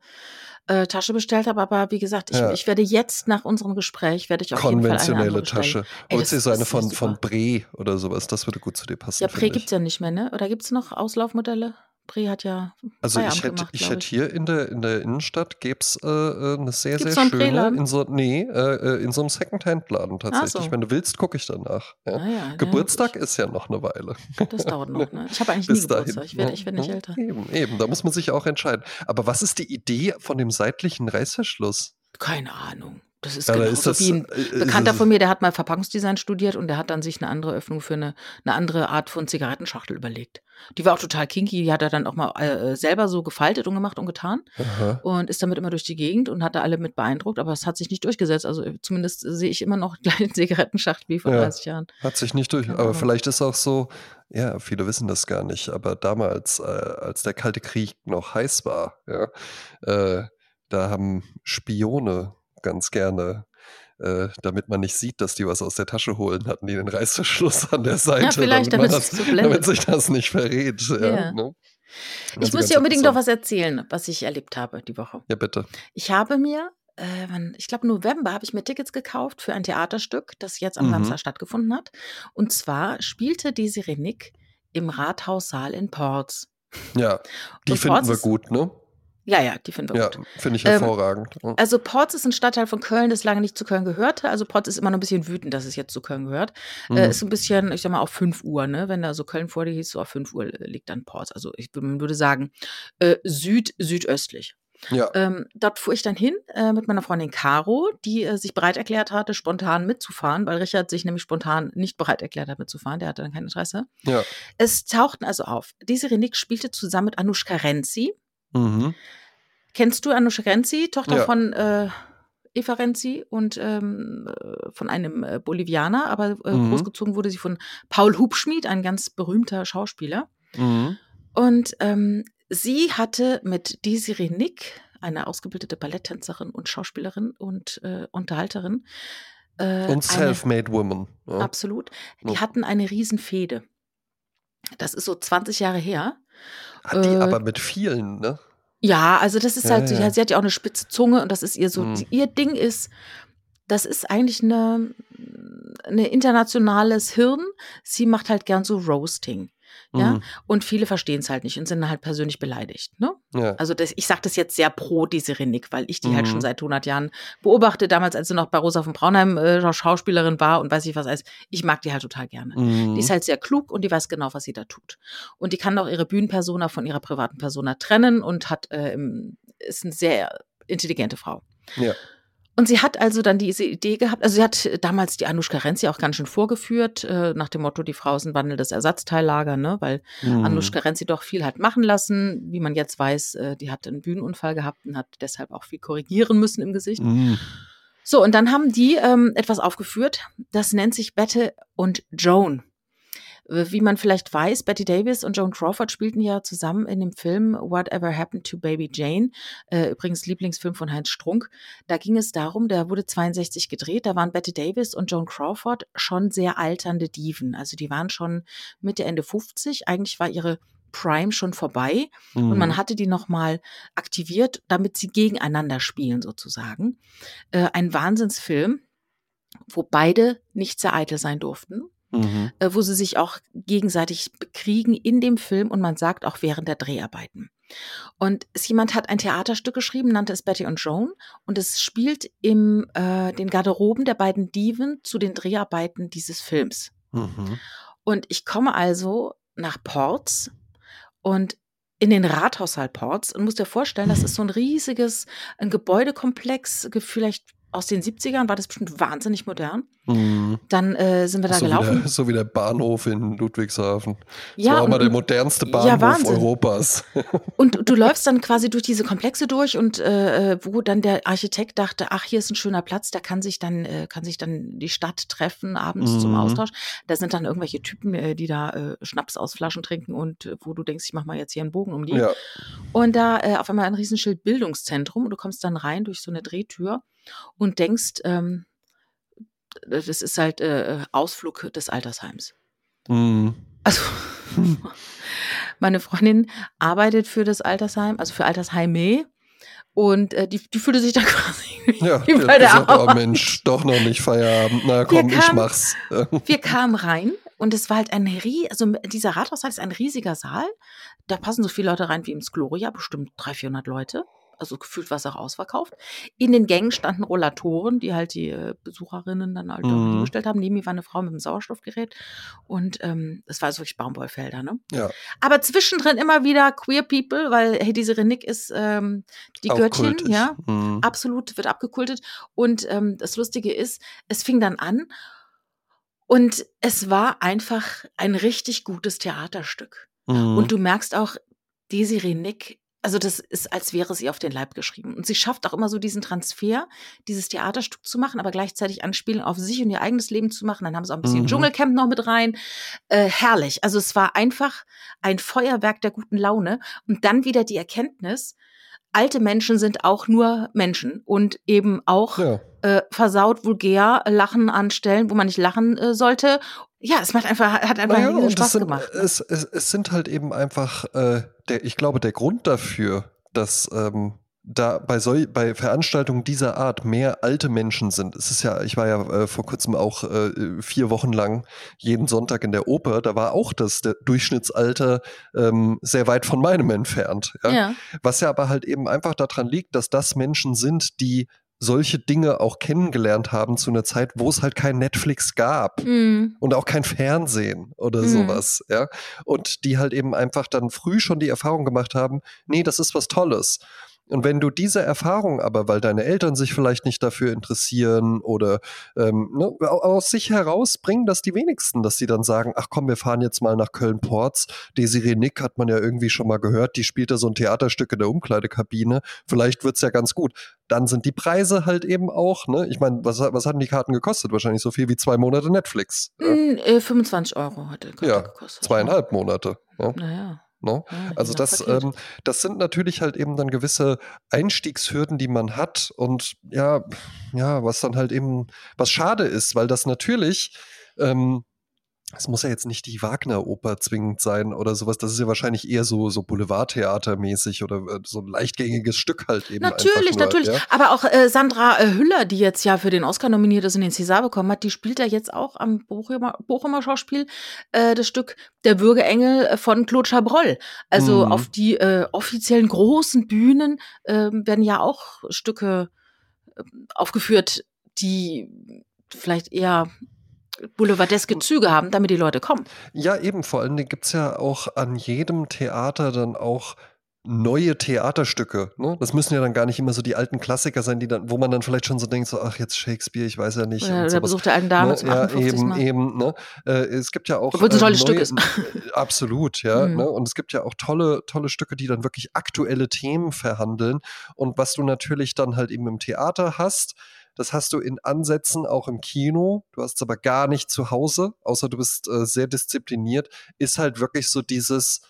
[SPEAKER 2] äh, Tasche bestellt habe, aber wie gesagt, ich, ja. ich, werde jetzt nach unserem Gespräch, werde ich auf jeden Fall eine
[SPEAKER 1] Konventionelle Tasche. Holst du so eine von, von Bre oder sowas, das würde gut zu dir passen.
[SPEAKER 2] Ja, Bre gibt es ja nicht mehr, ne? Oder gibt es noch Auslaufmodelle? Brie hat ja.
[SPEAKER 1] Also
[SPEAKER 2] Feierabend
[SPEAKER 1] ich hätte,
[SPEAKER 2] gemacht,
[SPEAKER 1] ich hätte hier in der, in der Innenstadt gäbe es äh, äh, eine sehr,
[SPEAKER 2] Gibt's
[SPEAKER 1] sehr schöne. In so, nee, äh, äh, in so einem Secondhand-Laden tatsächlich.
[SPEAKER 2] so.
[SPEAKER 1] Wenn du willst, gucke ich danach. Ja.
[SPEAKER 2] Ah, ja,
[SPEAKER 1] Geburtstag
[SPEAKER 2] ja,
[SPEAKER 1] ist ja noch eine Weile.
[SPEAKER 2] Das dauert noch, ne? Ich habe eigentlich
[SPEAKER 1] Bis
[SPEAKER 2] nie
[SPEAKER 1] dahin.
[SPEAKER 2] Geburtstag. Ich werde, ich werde nicht
[SPEAKER 1] Ja,
[SPEAKER 2] älter.
[SPEAKER 1] Eben, eben, da muss man sich auch entscheiden. Aber was ist die Idee von dem seitlichen Reißverschluss?
[SPEAKER 2] Keine Ahnung. Das ist
[SPEAKER 1] ist das,
[SPEAKER 2] wie ein
[SPEAKER 1] äh,
[SPEAKER 2] Bekannter von mir, der hat mal Verpackungsdesign studiert und der hat dann sich eine andere Öffnung für eine, eine andere Art von Zigarettenschachtel überlegt. Die war auch total kinky, die hat er dann auch mal äh, selber so gefaltet und gemacht und getan
[SPEAKER 1] Aha.
[SPEAKER 2] und ist damit immer durch die Gegend und hat da alle mit beeindruckt, aber es hat sich nicht durchgesetzt. Also äh, zumindest sehe ich immer noch gleich eine Zigarettenschachtel wie vor
[SPEAKER 1] Ja.
[SPEAKER 2] 30 Jahren.
[SPEAKER 1] Hat sich nicht durch. Aber vielleicht ist auch so, ja, viele wissen das gar nicht, aber damals, äh, als der Kalte Krieg noch heiß war, ja, äh, da haben Spione ganz gerne, äh, damit man nicht sieht, dass die was aus der Tasche holen, hatten die den Reißverschluss an der Seite,
[SPEAKER 2] vielleicht,
[SPEAKER 1] damit,
[SPEAKER 2] damit
[SPEAKER 1] das, damit sich das nicht verrät. Ja,
[SPEAKER 2] Ja.
[SPEAKER 1] ne?
[SPEAKER 2] Ich muss dir unbedingt noch was erzählen, was ich erlebt habe die Woche.
[SPEAKER 1] Ja, bitte.
[SPEAKER 2] Ich habe mir, äh, ich glaube November, habe ich mir Tickets gekauft für ein Theaterstück, das jetzt am
[SPEAKER 1] Mhm.
[SPEAKER 2] Samstag stattgefunden hat. Und zwar spielte die Renick im Rathaussaal in Ports.
[SPEAKER 1] Ja, die
[SPEAKER 2] Und
[SPEAKER 1] finden
[SPEAKER 2] Ports
[SPEAKER 1] wir gut, ne?
[SPEAKER 2] Ja, ja, die finden wir
[SPEAKER 1] Ja,
[SPEAKER 2] gut.
[SPEAKER 1] finde ich
[SPEAKER 2] Ähm,
[SPEAKER 1] hervorragend. Ja.
[SPEAKER 2] Also Ports ist ein Stadtteil von Köln, das lange nicht zu Köln gehörte. Also Ports ist immer noch ein bisschen wütend, dass es jetzt zu Köln gehört. Äh,
[SPEAKER 1] Mhm.
[SPEAKER 2] ist so ein bisschen, ich sag mal, auf 5 Uhr, ne? Wenn da so Köln vor dir hieß, so auf 5 Uhr liegt dann Ports. Also ich man würde sagen, äh, süd, südöstlich.
[SPEAKER 1] ja.
[SPEAKER 2] Ähm, dort fuhr ich dann hin äh, mit meiner Freundin Caro, die äh, sich bereit erklärt hatte, spontan mitzufahren, weil Richard sich nämlich spontan nicht bereit erklärt hat, mitzufahren. Der hatte dann kein Interesse.
[SPEAKER 1] ja.
[SPEAKER 2] Es tauchten also auf. Diese Renick spielte zusammen mit Anushka Renzi.
[SPEAKER 1] Mhm.
[SPEAKER 2] Kennst du Anushka Renzi, Tochter
[SPEAKER 1] Ja.
[SPEAKER 2] von äh, Eva Renzi und ähm, äh, von einem äh, Bolivianer, aber äh,
[SPEAKER 1] Mhm.
[SPEAKER 2] großgezogen wurde sie von Paul Hubschmid, ein ganz berühmter Schauspieler.
[SPEAKER 1] Mhm.
[SPEAKER 2] Und ähm, sie hatte mit Desiree Nick, eine ausgebildete Balletttänzerin und Schauspielerin und äh, Unterhalterin,
[SPEAKER 1] Und Self-Made Woman. Ja.
[SPEAKER 2] absolut, die
[SPEAKER 1] Ja.
[SPEAKER 2] hatten eine Riesenfehde. Das ist so 20 Jahre her.
[SPEAKER 1] Hat die
[SPEAKER 2] äh,
[SPEAKER 1] aber mit vielen, ne?
[SPEAKER 2] Ja, also das ist
[SPEAKER 1] Ja,
[SPEAKER 2] halt,
[SPEAKER 1] ja.
[SPEAKER 2] sie hat ja auch eine spitze Zunge und das ist ihr so,
[SPEAKER 1] Mhm.
[SPEAKER 2] ihr Ding ist, das ist eigentlich eine, eine internationales Hirn. Sie macht halt gern so Roasting. Ja,
[SPEAKER 1] Mhm.
[SPEAKER 2] und viele verstehen es halt nicht und sind halt persönlich beleidigt. Ne?
[SPEAKER 1] Ja.
[SPEAKER 2] Also das, ich sage das jetzt sehr pro diese Renick, weil ich die halt
[SPEAKER 1] Mhm.
[SPEAKER 2] schon seit 100 Jahren beobachte, damals als sie noch bei Rosa von Braunheim äh, Schauspielerin war und weiß ich was alles. Ich mag die halt total gerne.
[SPEAKER 1] Mhm.
[SPEAKER 2] Die ist halt sehr klug und die weiß genau, was sie da tut. Und die kann auch ihre Bühnenpersona von ihrer privaten Persona trennen und hat äh, ist eine sehr intelligente Frau.
[SPEAKER 1] Ja.
[SPEAKER 2] Und sie hat also dann diese Idee gehabt, also sie hat damals die Anushka Renzi auch ganz schön vorgeführt, äh, nach dem Motto, die Frau ist ein wandelndes Ersatzteillager, ne? weil
[SPEAKER 1] Mhm.
[SPEAKER 2] Anushka Renzi doch viel hat machen lassen. Wie man jetzt weiß, äh, die hat einen Bühnenunfall gehabt und hat deshalb auch viel korrigieren müssen im Gesicht.
[SPEAKER 1] Mhm.
[SPEAKER 2] So, und dann haben die ähm, etwas aufgeführt, das nennt sich Bette und Joan. Äh, Wie man vielleicht weiß, Betty Davis und Joan Crawford spielten ja zusammen in dem Film Whatever Happened to Baby Jane, äh, übrigens Lieblingsfilm von Heinz Strunk. Da ging es darum, der wurde 62 gedreht, da waren Betty Davis und Joan Crawford schon sehr alternde Diven. Also die waren schon Mitte, Ende 50. Eigentlich war ihre Prime schon vorbei. Und
[SPEAKER 1] Mhm.
[SPEAKER 2] man hatte die nochmal aktiviert, damit sie gegeneinander spielen, sozusagen. Äh, ein Wahnsinnsfilm, wo beide nicht sehr eitel sein durften,
[SPEAKER 1] Mhm.
[SPEAKER 2] äh, wo sie sich auch gegenseitig bekriegen in dem Film und man sagt auch während der Dreharbeiten. Und jemand hat ein Theaterstück geschrieben, nannte es Betty und Joan, und es spielt im äh, den Garderoben der beiden Diven zu den Dreharbeiten dieses Films.
[SPEAKER 1] Mhm.
[SPEAKER 2] Und ich komme also nach Ports und in den Rathaushalt Ports und muss dir vorstellen, das ist so ein riesiges, ein Gebäudekomplex, ge- vielleicht aus den 70ern, war das bestimmt wahnsinnig modern. Mhm. Dann äh, sind wir da
[SPEAKER 1] so
[SPEAKER 2] gelaufen.
[SPEAKER 1] Wie der, so wie der Bahnhof in Ludwigshafen. Das ja, war mal der modernste Bahnhof ja, Europas.
[SPEAKER 2] Und du läufst dann quasi durch diese Komplexe durch und äh, wo dann der Architekt dachte, ach, hier ist ein schöner Platz, da kann sich dann, äh, kann sich dann die Stadt treffen, abends mhm. zum Austausch. Da sind dann irgendwelche Typen, äh, die da äh, Schnaps aus Flaschen trinken und äh, wo du denkst, ich mach mal jetzt hier einen Bogen um die. Ja. Und da auf einmal ein Riesenschild Bildungszentrum und du kommst dann rein durch so eine Drehtür und denkst, ähm, das ist halt äh, Ausflug des Altersheims. Mhm. Also meine Freundin arbeitet für das Altersheim, also für Altersheime. Und äh, die, die fühlte sich da quasi
[SPEAKER 1] ja, wie bei der gesagt, Arbeit. Oh Mensch, doch noch nicht Feierabend. Na komm, kamen, ich mach's.
[SPEAKER 2] wir kamen rein und es war halt ein ries also dieser Rathaushalt ist ein riesiger Saal. Da passen so viele Leute rein wie ins Gloria, bestimmt 300, 400 Leute also gefühlt war es auch ausverkauft. In den Gängen standen Rollatoren, die halt die äh, Besucherinnen dann halt mhm. hingestellt haben. Neben mir war eine Frau mit einem Sauerstoffgerät und ähm, es war also wirklich Baumwollfelder, ne?
[SPEAKER 1] Ja.
[SPEAKER 2] Aber zwischendrin immer wieder Queer People, weil hey, diese Renick ist ähm, die auch Göttin, kultig. ja, mhm. absolut wird abgekultet. Und ähm, das Lustige ist, es fing dann an und es war einfach ein richtig gutes Theaterstück. Mhm. Und du merkst auch, Desiree Nick also das ist, als wäre sie auf den Leib geschrieben. Und sie schafft auch immer so diesen Transfer, dieses Theaterstück zu machen, aber gleichzeitig anspielen auf sich und ihr eigenes Leben zu machen. Dann haben sie auch ein bisschen mhm. Dschungelcamp noch mit rein. Äh, herrlich. Also es war einfach ein Feuerwerk der guten Laune. Und dann wieder die Erkenntnis, alte Menschen sind auch nur Menschen und eben auch ja. äh, versaut, vulgär, Lachen anstellen, wo man nicht lachen äh, sollte. Ja, es macht einfach, hat einfach naja, Spaß
[SPEAKER 1] sind,
[SPEAKER 2] gemacht.
[SPEAKER 1] Ne? Es, es, es sind halt eben einfach, äh, der, ich glaube, der Grund dafür, dass ähm, da bei, sol bei Veranstaltungen dieser Art mehr alte Menschen sind. Es ist ja, ich war ja äh, vor kurzem auch äh, vier Wochen lang jeden Sonntag in der Oper. Da war auch das der Durchschnittsalter ähm, sehr weit von meinem entfernt. Ja? ja? Was ja aber halt eben einfach daran liegt, dass das Menschen sind, die solche Dinge auch kennengelernt haben zu einer Zeit, wo es halt kein Netflix gab mm. und auch kein Fernsehen oder mm. sowas, ja. Und die halt eben einfach dann früh schon die Erfahrung gemacht haben, nee, das ist was Tolles. Und wenn du diese Erfahrung aber, weil deine Eltern sich vielleicht nicht dafür interessieren oder ähm, ne, aus sich heraus bringen das die wenigsten, dass sie dann sagen, ach komm, wir fahren jetzt mal nach Köln-Ports. Desiree Nick hat man ja irgendwie schon mal gehört, die spielt da so ein Theaterstück in der Umkleidekabine. Vielleicht wird's ja ganz gut. Dann sind die Preise halt eben auch, ne? Ich meine, was, was hatten die Karten gekostet? Wahrscheinlich so viel wie zwei Monate Netflix.
[SPEAKER 2] Äh, 25 Euro hat der Karte
[SPEAKER 1] ja,
[SPEAKER 2] gekostet.
[SPEAKER 1] Zweieinhalb Monate.
[SPEAKER 2] Ja. Naja.
[SPEAKER 1] Ne? Ja, also das, ähm, das sind natürlich halt eben dann gewisse Einstiegshürden, die man hat und ja, ja, was dann halt eben, was schade ist, weil das natürlich ähm, es muss ja jetzt nicht die Wagner-Oper zwingend sein oder sowas. Das ist ja wahrscheinlich eher so, so Boulevardtheatermäßig oder äh, so ein leichtgängiges Stück halt eben.
[SPEAKER 2] Natürlich, nur, natürlich. Ja? Aber auch äh, Sandra äh, Hüller, die jetzt ja für den Oscar nominiert ist und den César bekommen hat, die spielt ja jetzt auch am Bochumer, Bochumer Schauspiel äh, das Stück Der Bürgerengel äh, von Claude Chabrol. Also mhm. auf die offiziellen großen Bühnen ähm, werden ja auch Stücke ähm, aufgeführt, die vielleicht eher boulevardeske Züge haben, damit die Leute kommen.
[SPEAKER 1] Ja, eben. Vor allen Dingen gibt es ja auch an jedem Theater dann auch neue Theaterstücke. Ne? Das müssen ja dann gar nicht immer so die alten Klassiker sein, die dann, wo man dann vielleicht schon so denkt, so, ach, jetzt Shakespeare, ich weiß ja nicht.
[SPEAKER 2] Ja, der Besuch der alten Dame
[SPEAKER 1] ne? Ja, eben, Mal. eben. Ne? Äh, es gibt ja auch.
[SPEAKER 2] Obwohl es ein tolles Stück ist.
[SPEAKER 1] absolut, ja. Mhm. Ne? Und es gibt ja auch tolle, tolle Stücke, die dann wirklich aktuelle Themen verhandeln. Und was du natürlich dann halt eben im Theater hast, das hast du in Ansätzen auch im Kino. Du hast es aber gar nicht zu Hause, außer du bist äh, sehr diszipliniert. Ist halt wirklich so dieses,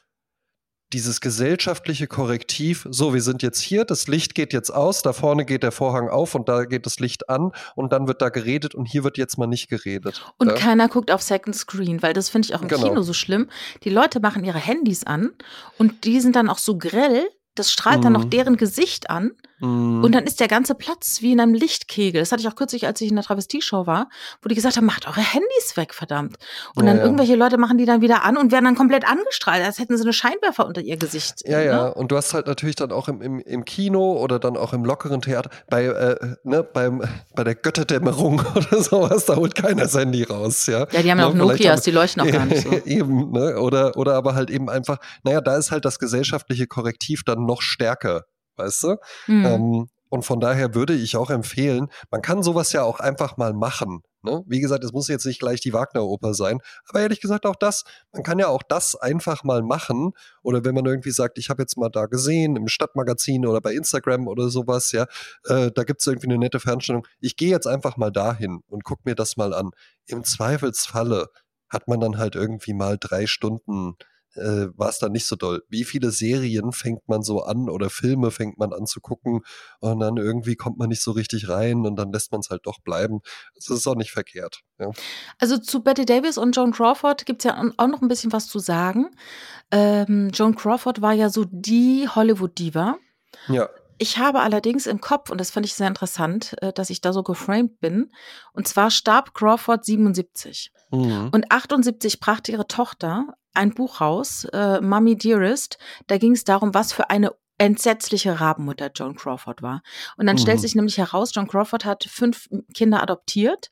[SPEAKER 1] dieses gesellschaftliche Korrektiv, so, wir sind jetzt hier, das Licht geht jetzt aus, da vorne geht der Vorhang auf und da geht das Licht an und dann wird da geredet und hier wird jetzt mal nicht geredet.
[SPEAKER 2] Und ja? keiner guckt auf Second Screen, weil das finde ich auch im genau. Kino so schlimm. Die Leute machen ihre Handys an und die sind dann auch so grell, das strahlt mhm. dann noch mhm. deren Gesicht an. Mhm. Und dann ist der ganze Platz wie in einem Lichtkegel. Das hatte ich auch kürzlich, als ich in der Travestie-Show war, wo die gesagt haben, macht eure Handys weg, verdammt. Und ja, dann irgendwelche Leute machen die dann wieder an und werden dann komplett angestrahlt, als hätten sie eine Scheinwerfer unter ihr Gesicht.
[SPEAKER 1] Ja, ne? ja. Und du hast halt natürlich dann auch im, im, im Kino oder dann auch im lockeren Theater, bei, äh, ne, beim, bei der Götterdämmerung oder sowas, da holt keiner sein Handy raus. Ja,
[SPEAKER 2] ja die haben ja auch Nokias, die leuchten auch gar nicht so.
[SPEAKER 1] eben, ne? Oder, oder aber halt eben einfach, naja, da ist halt das gesellschaftliche Korrektiv dann noch stärker, weißt du? Mhm. Ähm, Und von daher würde ich auch empfehlen, man kann sowas ja auch einfach mal machen. Ne? Wie gesagt, es muss jetzt nicht gleich die Wagner-Oper sein, aber ehrlich gesagt auch das, man kann ja auch das einfach mal machen. Oder wenn man irgendwie sagt, ich habe jetzt mal da gesehen, im Stadtmagazin oder bei Instagram oder sowas, ja, äh, da gibt es irgendwie eine nette Fernstellung. Ich gehe jetzt einfach mal dahin und gucke mir das mal an. Im Zweifelsfalle hat man dann halt irgendwie mal drei Stunden äh, war es dann nicht so doll. Wie viele Serien fängt man so an oder Filme fängt man an zu gucken und dann irgendwie kommt man nicht so richtig rein und dann lässt man es halt doch bleiben. Das ist auch nicht verkehrt. Ja.
[SPEAKER 2] Also zu Betty Davis und Joan Crawford gibt es ja auch noch ein bisschen was zu sagen. Ähm, Joan Crawford war ja so die Hollywood-Diva.
[SPEAKER 1] Ja.
[SPEAKER 2] Ich habe allerdings im Kopf, und das fand ich sehr interessant, äh, dass ich da so geframed bin. Und zwar starb Crawford 77. Mhm. Und 78 brachte ihre Tochter ein Buch raus, äh, Mummy Dearest. Da ging es darum, was für eine entsetzliche Rabenmutter Joan Crawford war. Und dann mhm. stellt sich nämlich heraus, Joan Crawford hat fünf Kinder adoptiert.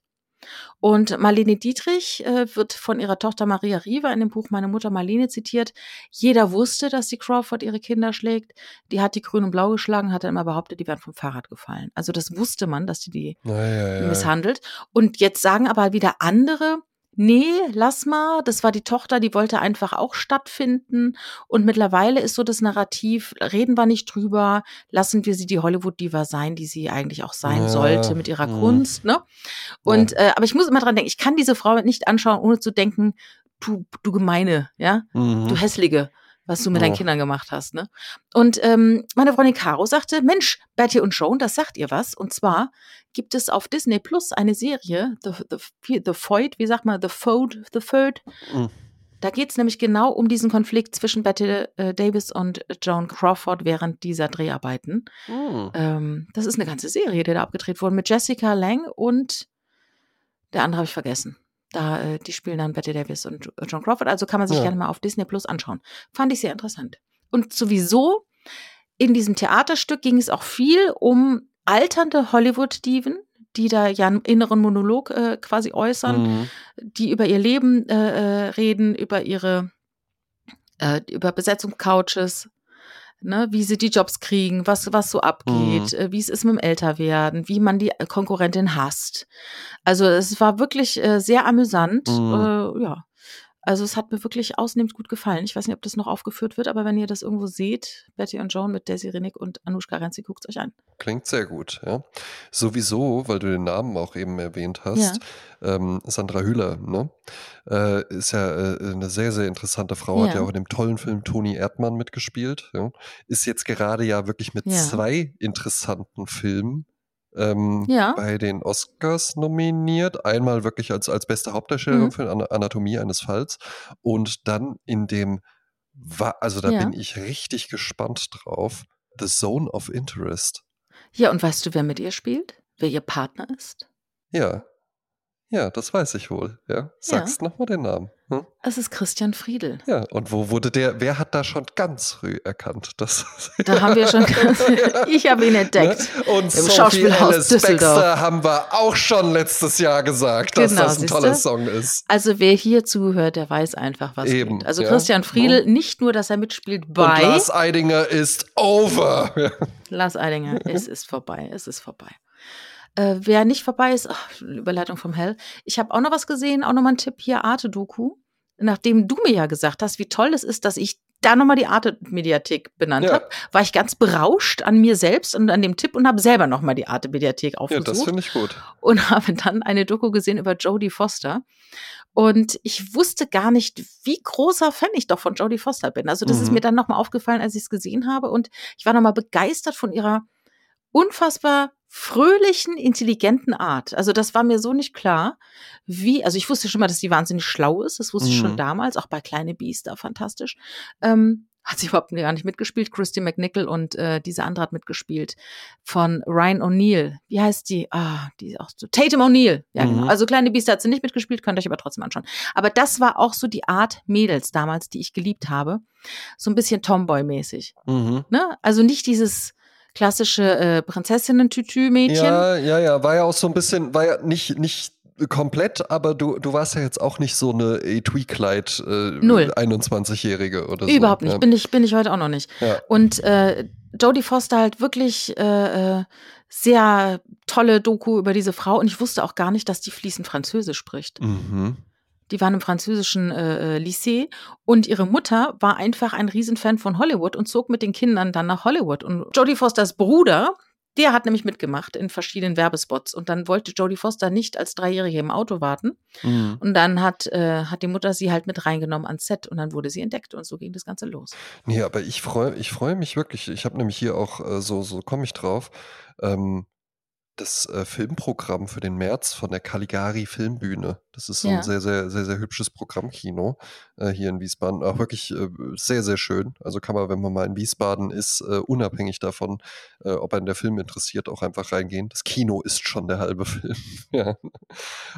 [SPEAKER 2] Und Marlene Dietrich äh, wird von ihrer Tochter Maria Riva in dem Buch Meine Mutter Marlene zitiert. Jeder wusste, dass die Crawford ihre Kinder schlägt. Die hat die grün und blau geschlagen, hat dann immer behauptet, die wären vom Fahrrad gefallen. Also das wusste man, dass die die
[SPEAKER 1] ja, ja, ja.
[SPEAKER 2] misshandelt. Und jetzt sagen aber wieder andere, nee, lass mal, das war die Tochter, die wollte einfach auch stattfinden. Und mittlerweile ist so das Narrativ, reden wir nicht drüber, lassen wir sie die Hollywood-Diva sein, die sie eigentlich auch sein ja, sollte mit ihrer mh. Kunst. Ne? Und ja. äh, aber ich muss immer dran denken, ich kann diese Frau nicht anschauen, ohne zu denken, du, du Gemeine, ja, mhm. du Hässliche was du mit deinen Kindern gemacht hast. Ne? Und ähm, meine Freundin Caro sagte, Mensch, Betty und Joan, das sagt ihr was. Und zwar gibt es auf Disney Plus eine Serie, The, the, the Feud, wie sagt man, The Feud, The Feud. Mhm. Da geht es nämlich genau um diesen Konflikt zwischen Betty äh, Davis und Joan Crawford während dieser Dreharbeiten. Mhm. Ähm, das ist eine ganze Serie, die da abgedreht wurde mit Jessica Lang und der andere habe ich vergessen. Da, äh, die spielen dann Betty Davis und John Crawford. Also kann man sich ja. gerne mal auf Disney Plus anschauen. Fand ich sehr interessant. Und sowieso in diesem Theaterstück ging es auch viel um alternde Hollywood-Diven, die da ja einen inneren Monolog äh, quasi äußern, mhm. die über ihr Leben äh, äh reden, über ihre äh, über Besetzungscouches, ne, wie sie die Jobs kriegen, was, was so abgeht, mhm. Äh, wie es ist mit dem Älterwerden, wie man die Konkurrentin hasst. Also es war wirklich äh, sehr amüsant. Mhm. Äh, ja. Also es hat mir wirklich ausnehmend gut gefallen. Ich weiß nicht, ob das noch aufgeführt wird, aber wenn ihr das irgendwo seht, Betty und Joan mit Daisy Rennick und Anushka Renzi, guckt es euch an.
[SPEAKER 1] Klingt sehr gut, ja. Sowieso, weil du den Namen auch eben erwähnt hast, ja. ähm, Sandra Hüller, ne? Äh, ist ja äh, eine sehr, sehr interessante Frau, ja. hat ja auch in dem tollen Film Toni Erdmann mitgespielt. Ja? Ist jetzt gerade ja wirklich mit zwei interessanten Filmen ähm, ja. bei den Oscars nominiert. Einmal wirklich als, als beste Hauptdarstellerin mhm. für Anatomie eines Falls und dann in dem, also da ja. bin ich richtig gespannt drauf, The Zone of Interest.
[SPEAKER 2] Ja, und weißt du, wer mit ihr spielt? Wer ihr Partner ist?
[SPEAKER 1] Ja. Ja, das weiß ich wohl. Ja, sagst ja. nochmal den Namen. Hm?
[SPEAKER 2] Es ist Christian Friedel.
[SPEAKER 1] Ja, und wo wurde der, wer hat da schon ganz früh erkannt? Das,
[SPEAKER 2] da haben wir schon, ich habe ihn entdeckt.
[SPEAKER 1] Ne? Und Im Schauspielhaus Alice Düsseldorf. Baxter haben wir auch schon letztes Jahr gesagt, dass genau, das ein toller Song ist.
[SPEAKER 2] Also wer hier zuhört, der weiß einfach, was Eben, geht. Also ja. Christian Friedel, mhm. nicht nur, dass er mitspielt bei... Und
[SPEAKER 1] Lars Eidinger ist over.
[SPEAKER 2] Lars Eidinger, es ist vorbei, es ist vorbei. Äh, wer nicht vorbei ist, ach, Überleitung vom Hell. Ich habe auch noch was gesehen, auch noch mal ein Tipp hier, Arte-Doku. Nachdem du mir ja gesagt hast, wie toll es ist, dass ich da nochmal die Arte-Mediathek benannt ja. habe, war ich ganz berauscht an mir selbst und an dem Tipp und habe selber nochmal die Arte-Mediathek aufgesucht.
[SPEAKER 1] Ja, das finde ich gut.
[SPEAKER 2] Und habe dann eine Doku gesehen über Jodie Foster. Und ich wusste gar nicht, wie großer Fan ich doch von Jodie Foster bin. Also das mhm. ist mir dann nochmal aufgefallen, als ich es gesehen habe. Und ich war nochmal begeistert von ihrer unfassbar fröhlichen, intelligenten Art. Also das war mir so nicht klar, wie, also ich wusste schon mal, dass sie wahnsinnig schlau ist, das wusste ich schon mhm. damals, auch bei Kleine da fantastisch. Ähm, hat sie überhaupt gar nicht mitgespielt. Christy McNichol und äh, diese andere hat mitgespielt von Ryan O'Neill. Wie heißt die? Ah, die ist auch so. Tatum O'Neill. Ja, genau. mhm. genau. Also kleine Beast hat sie nicht mitgespielt, könnt ihr euch aber trotzdem anschauen. Aber das war auch so die Art Mädels damals, die ich geliebt habe. So ein bisschen Tomboy-mäßig. Mhm. Ne? Also nicht dieses klassische äh, Prinzessinnen-Tütü-Mädchen.
[SPEAKER 1] Ja, ja, ja, war ja auch so ein bisschen, war ja nicht, nicht komplett, aber du, du warst ja jetzt auch nicht so eine Etui-Kleid äh, 21-Jährige oder so.
[SPEAKER 2] Überhaupt nicht. Ja. Bin, ich, bin ich heute auch noch nicht. Ja. Und äh, Jodie Foster halt wirklich äh, äh, sehr tolle Doku über diese Frau und ich wusste auch gar nicht, dass die fließend Französisch spricht.
[SPEAKER 1] Mhm.
[SPEAKER 2] Die waren im französischen äh, äh, Lycée und ihre Mutter war einfach ein Riesenfan von Hollywood und zog mit den Kindern dann nach Hollywood. Und Jodie Fosters Bruder, der hat nämlich mitgemacht in verschiedenen Werbespots und dann wollte Jodie Foster nicht als Dreijährige im Auto warten.
[SPEAKER 1] Mhm.
[SPEAKER 2] Und dann hat, äh, hat die Mutter sie halt mit reingenommen ans Set und dann wurde sie entdeckt und so ging das Ganze los.
[SPEAKER 1] Nee, aber ich freue ich freu mich wirklich. Ich habe nämlich hier auch, äh, so, so komme ich drauf, ähm, das äh, Filmprogramm für den März von der Caligari Filmbühne. Das ist so ein
[SPEAKER 2] Ja.
[SPEAKER 1] sehr, sehr, sehr, sehr hübsches Programmkino äh, hier in Wiesbaden. Auch wirklich äh, sehr, sehr schön. Also kann man, wenn man mal in Wiesbaden ist, äh, unabhängig davon, äh, ob einen der Film interessiert, auch einfach reingehen. Das Kino ist schon der halbe Film. ja.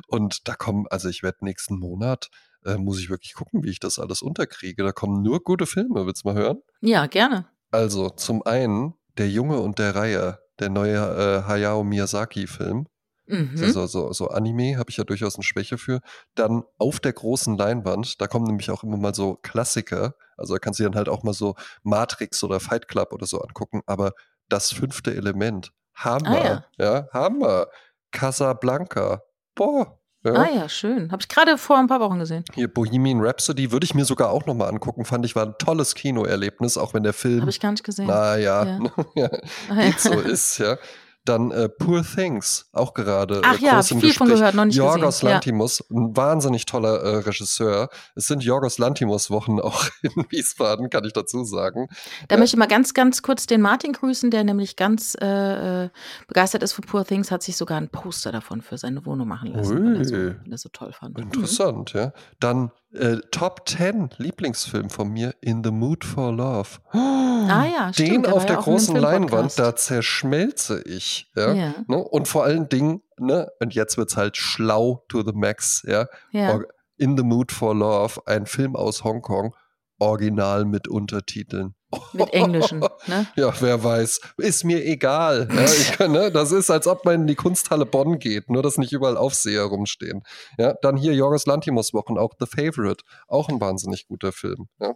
[SPEAKER 1] Und da kommen, also ich werde nächsten Monat, äh, muss ich wirklich gucken, wie ich das alles unterkriege. Da kommen nur gute Filme. Willst du mal hören?
[SPEAKER 2] Ja, gerne.
[SPEAKER 1] Also zum einen Der Junge und der Reiher, der neue äh, Hayao Miyazaki-Film.
[SPEAKER 2] Mhm.
[SPEAKER 1] Also so, so Anime habe ich ja durchaus eine Schwäche für. Dann auf der großen Leinwand, da kommen nämlich auch immer mal so Klassiker. Also da kannst du dir dann halt auch mal so Matrix oder Fight Club oder so angucken. Aber das fünfte Element, Hammer.
[SPEAKER 2] Ah,
[SPEAKER 1] ja. Hammer. Casablanca. Boah. Ja.
[SPEAKER 2] Ah ja, schön. Habe ich gerade vor ein paar Wochen gesehen.
[SPEAKER 1] Hier Bohemian Rhapsody würde ich mir sogar auch nochmal angucken. Fand ich war ein tolles Kinoerlebnis, auch wenn der Film
[SPEAKER 2] Habe ich gar nicht gesehen.
[SPEAKER 1] naja,
[SPEAKER 2] Ja.
[SPEAKER 1] ja.
[SPEAKER 2] Ah, ja.
[SPEAKER 1] so ist, ja. Dann äh, Poor Things, auch gerade
[SPEAKER 2] Ach
[SPEAKER 1] äh,
[SPEAKER 2] ja, viel von
[SPEAKER 1] Gespräch.
[SPEAKER 2] gehört, noch nicht
[SPEAKER 1] Yorgos
[SPEAKER 2] gesehen. Ja.
[SPEAKER 1] Lantimos, ein wahnsinnig toller äh, Regisseur. Es sind Yorgos Lantimos Wochen auch in Wiesbaden, kann ich dazu sagen.
[SPEAKER 2] Da
[SPEAKER 1] Ja.
[SPEAKER 2] möchte ich mal ganz, ganz kurz den Martin grüßen, der nämlich ganz äh, äh, begeistert ist von Poor Things, hat sich sogar ein Poster davon für seine Wohnung machen lassen, weil er, so, weil er so toll fand. Mhm.
[SPEAKER 1] Interessant, ja. Dann äh, Top 10 Lieblingsfilm von mir, In the Mood for Love.
[SPEAKER 2] Ah ja,
[SPEAKER 1] Den
[SPEAKER 2] stimmt,
[SPEAKER 1] auf der
[SPEAKER 2] ja
[SPEAKER 1] großen Leinwand, da zerschmelze ich. Ja.
[SPEAKER 2] Ja,
[SPEAKER 1] Ne? Und vor allen Dingen, ne, und jetzt wird's halt schlau to the max, ja.
[SPEAKER 2] ja.
[SPEAKER 1] In the Mood for Love, ein Film aus Hongkong, original mit Untertiteln.
[SPEAKER 2] Mit Englischen, ne?
[SPEAKER 1] Ja, wer weiß. Ist mir egal. Ja, ich ne, das ist, als ob man in die Kunsthalle Bonn geht, nur dass nicht überall Aufseher rumstehen. Ja, dann hier Jorgos Lantimos Wochen, auch The Favorite, auch ein wahnsinnig guter Film. Ja.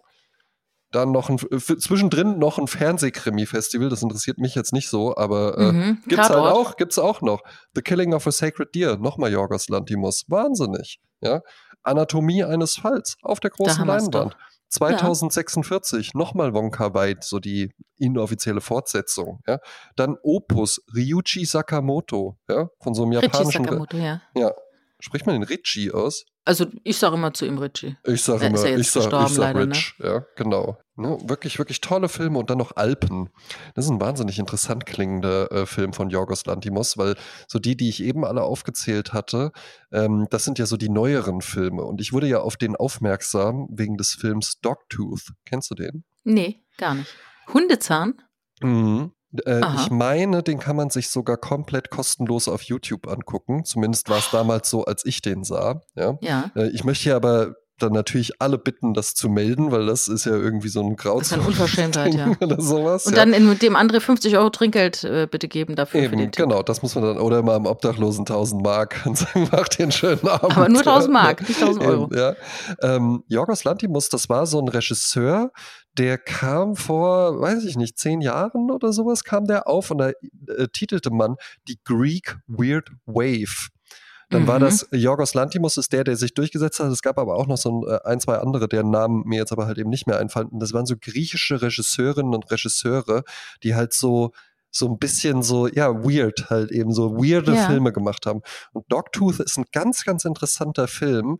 [SPEAKER 1] Dann noch ein, zwischendrin noch ein Fernsehkrimi-Festival, das interessiert mich jetzt nicht so, aber äh,
[SPEAKER 2] Mhm.
[SPEAKER 1] Gibt's halt
[SPEAKER 2] Tatort.
[SPEAKER 1] auch, gibt's auch noch. The Killing of a Sacred Deer, nochmal Jorgos Lantimos. Wahnsinnig. Ja. Anatomie eines Falls auf der großen Leinwand.
[SPEAKER 2] Doch.
[SPEAKER 1] 2046, nochmal Wonka Wait, so die inoffizielle Fortsetzung. Ja. Dann Opus, Ryuichi Sakamoto, ja, von so einem
[SPEAKER 2] Richie
[SPEAKER 1] japanischen.
[SPEAKER 2] Sakamoto, ja.
[SPEAKER 1] Ja. Spricht man den Richie aus?
[SPEAKER 2] Also ich sage immer zu ihm Richie.
[SPEAKER 1] Ich sag
[SPEAKER 2] Der
[SPEAKER 1] immer,
[SPEAKER 2] ist ja jetzt
[SPEAKER 1] ich sag, ich
[SPEAKER 2] gestorben
[SPEAKER 1] sag
[SPEAKER 2] leider, ne?
[SPEAKER 1] Rich, ja, genau. Ne, wirklich, wirklich tolle Filme und dann noch Alpen. Das ist ein wahnsinnig interessant klingender äh, Film von Yorgos Lantimos, weil so die, die ich eben alle aufgezählt hatte, ähm, das sind ja so die neueren Filme. Und ich wurde ja auf den aufmerksam wegen des Films Dogtooth. Kennst du den?
[SPEAKER 2] Nee, gar nicht. Hundezahn?
[SPEAKER 1] Mhm. Äh, ich meine, den kann man sich sogar komplett kostenlos auf YouTube angucken. Zumindest war es damals so, als ich den sah. Ja.
[SPEAKER 2] Ja.
[SPEAKER 1] Äh, Ich möchte hier aber dann natürlich alle bitten, das zu melden, weil das ist ja irgendwie so ein
[SPEAKER 2] Das ist eine
[SPEAKER 1] Grauzone
[SPEAKER 2] Unverschämtheit, ja.
[SPEAKER 1] oder sowas.
[SPEAKER 2] Und
[SPEAKER 1] ja.
[SPEAKER 2] dann in dem andere 50 Euro Trinkgeld äh, bitte geben dafür für
[SPEAKER 1] Eben,
[SPEAKER 2] den Tipp.
[SPEAKER 1] genau, das muss man dann, oder mal am Obdachlosen 1000 Mark und sagen, mach dir einen schönen Abend.
[SPEAKER 2] Aber nur 1000
[SPEAKER 1] Ja.
[SPEAKER 2] Mark, nicht 1000 Euro.
[SPEAKER 1] Eben, ja. ähm, Jorgos Lantimos, das war so ein Regisseur, der kam vor, weiß ich nicht, zehn Jahren oder sowas, kam der auf und da äh, titelte man die Greek Weird Wave. Dann war
[SPEAKER 2] Mhm.
[SPEAKER 1] das, Jorgos Lantimos ist der, der sich durchgesetzt hat. Es gab aber auch noch so ein, äh, ein, zwei andere, deren Namen mir jetzt aber halt eben nicht mehr einfallen. Das waren so griechische Regisseurinnen und Regisseure, die halt so, so ein bisschen so, ja, weird halt eben, so weirde
[SPEAKER 2] Ja.
[SPEAKER 1] Filme gemacht haben. Und Dogtooth ist ein ganz, ganz interessanter Film.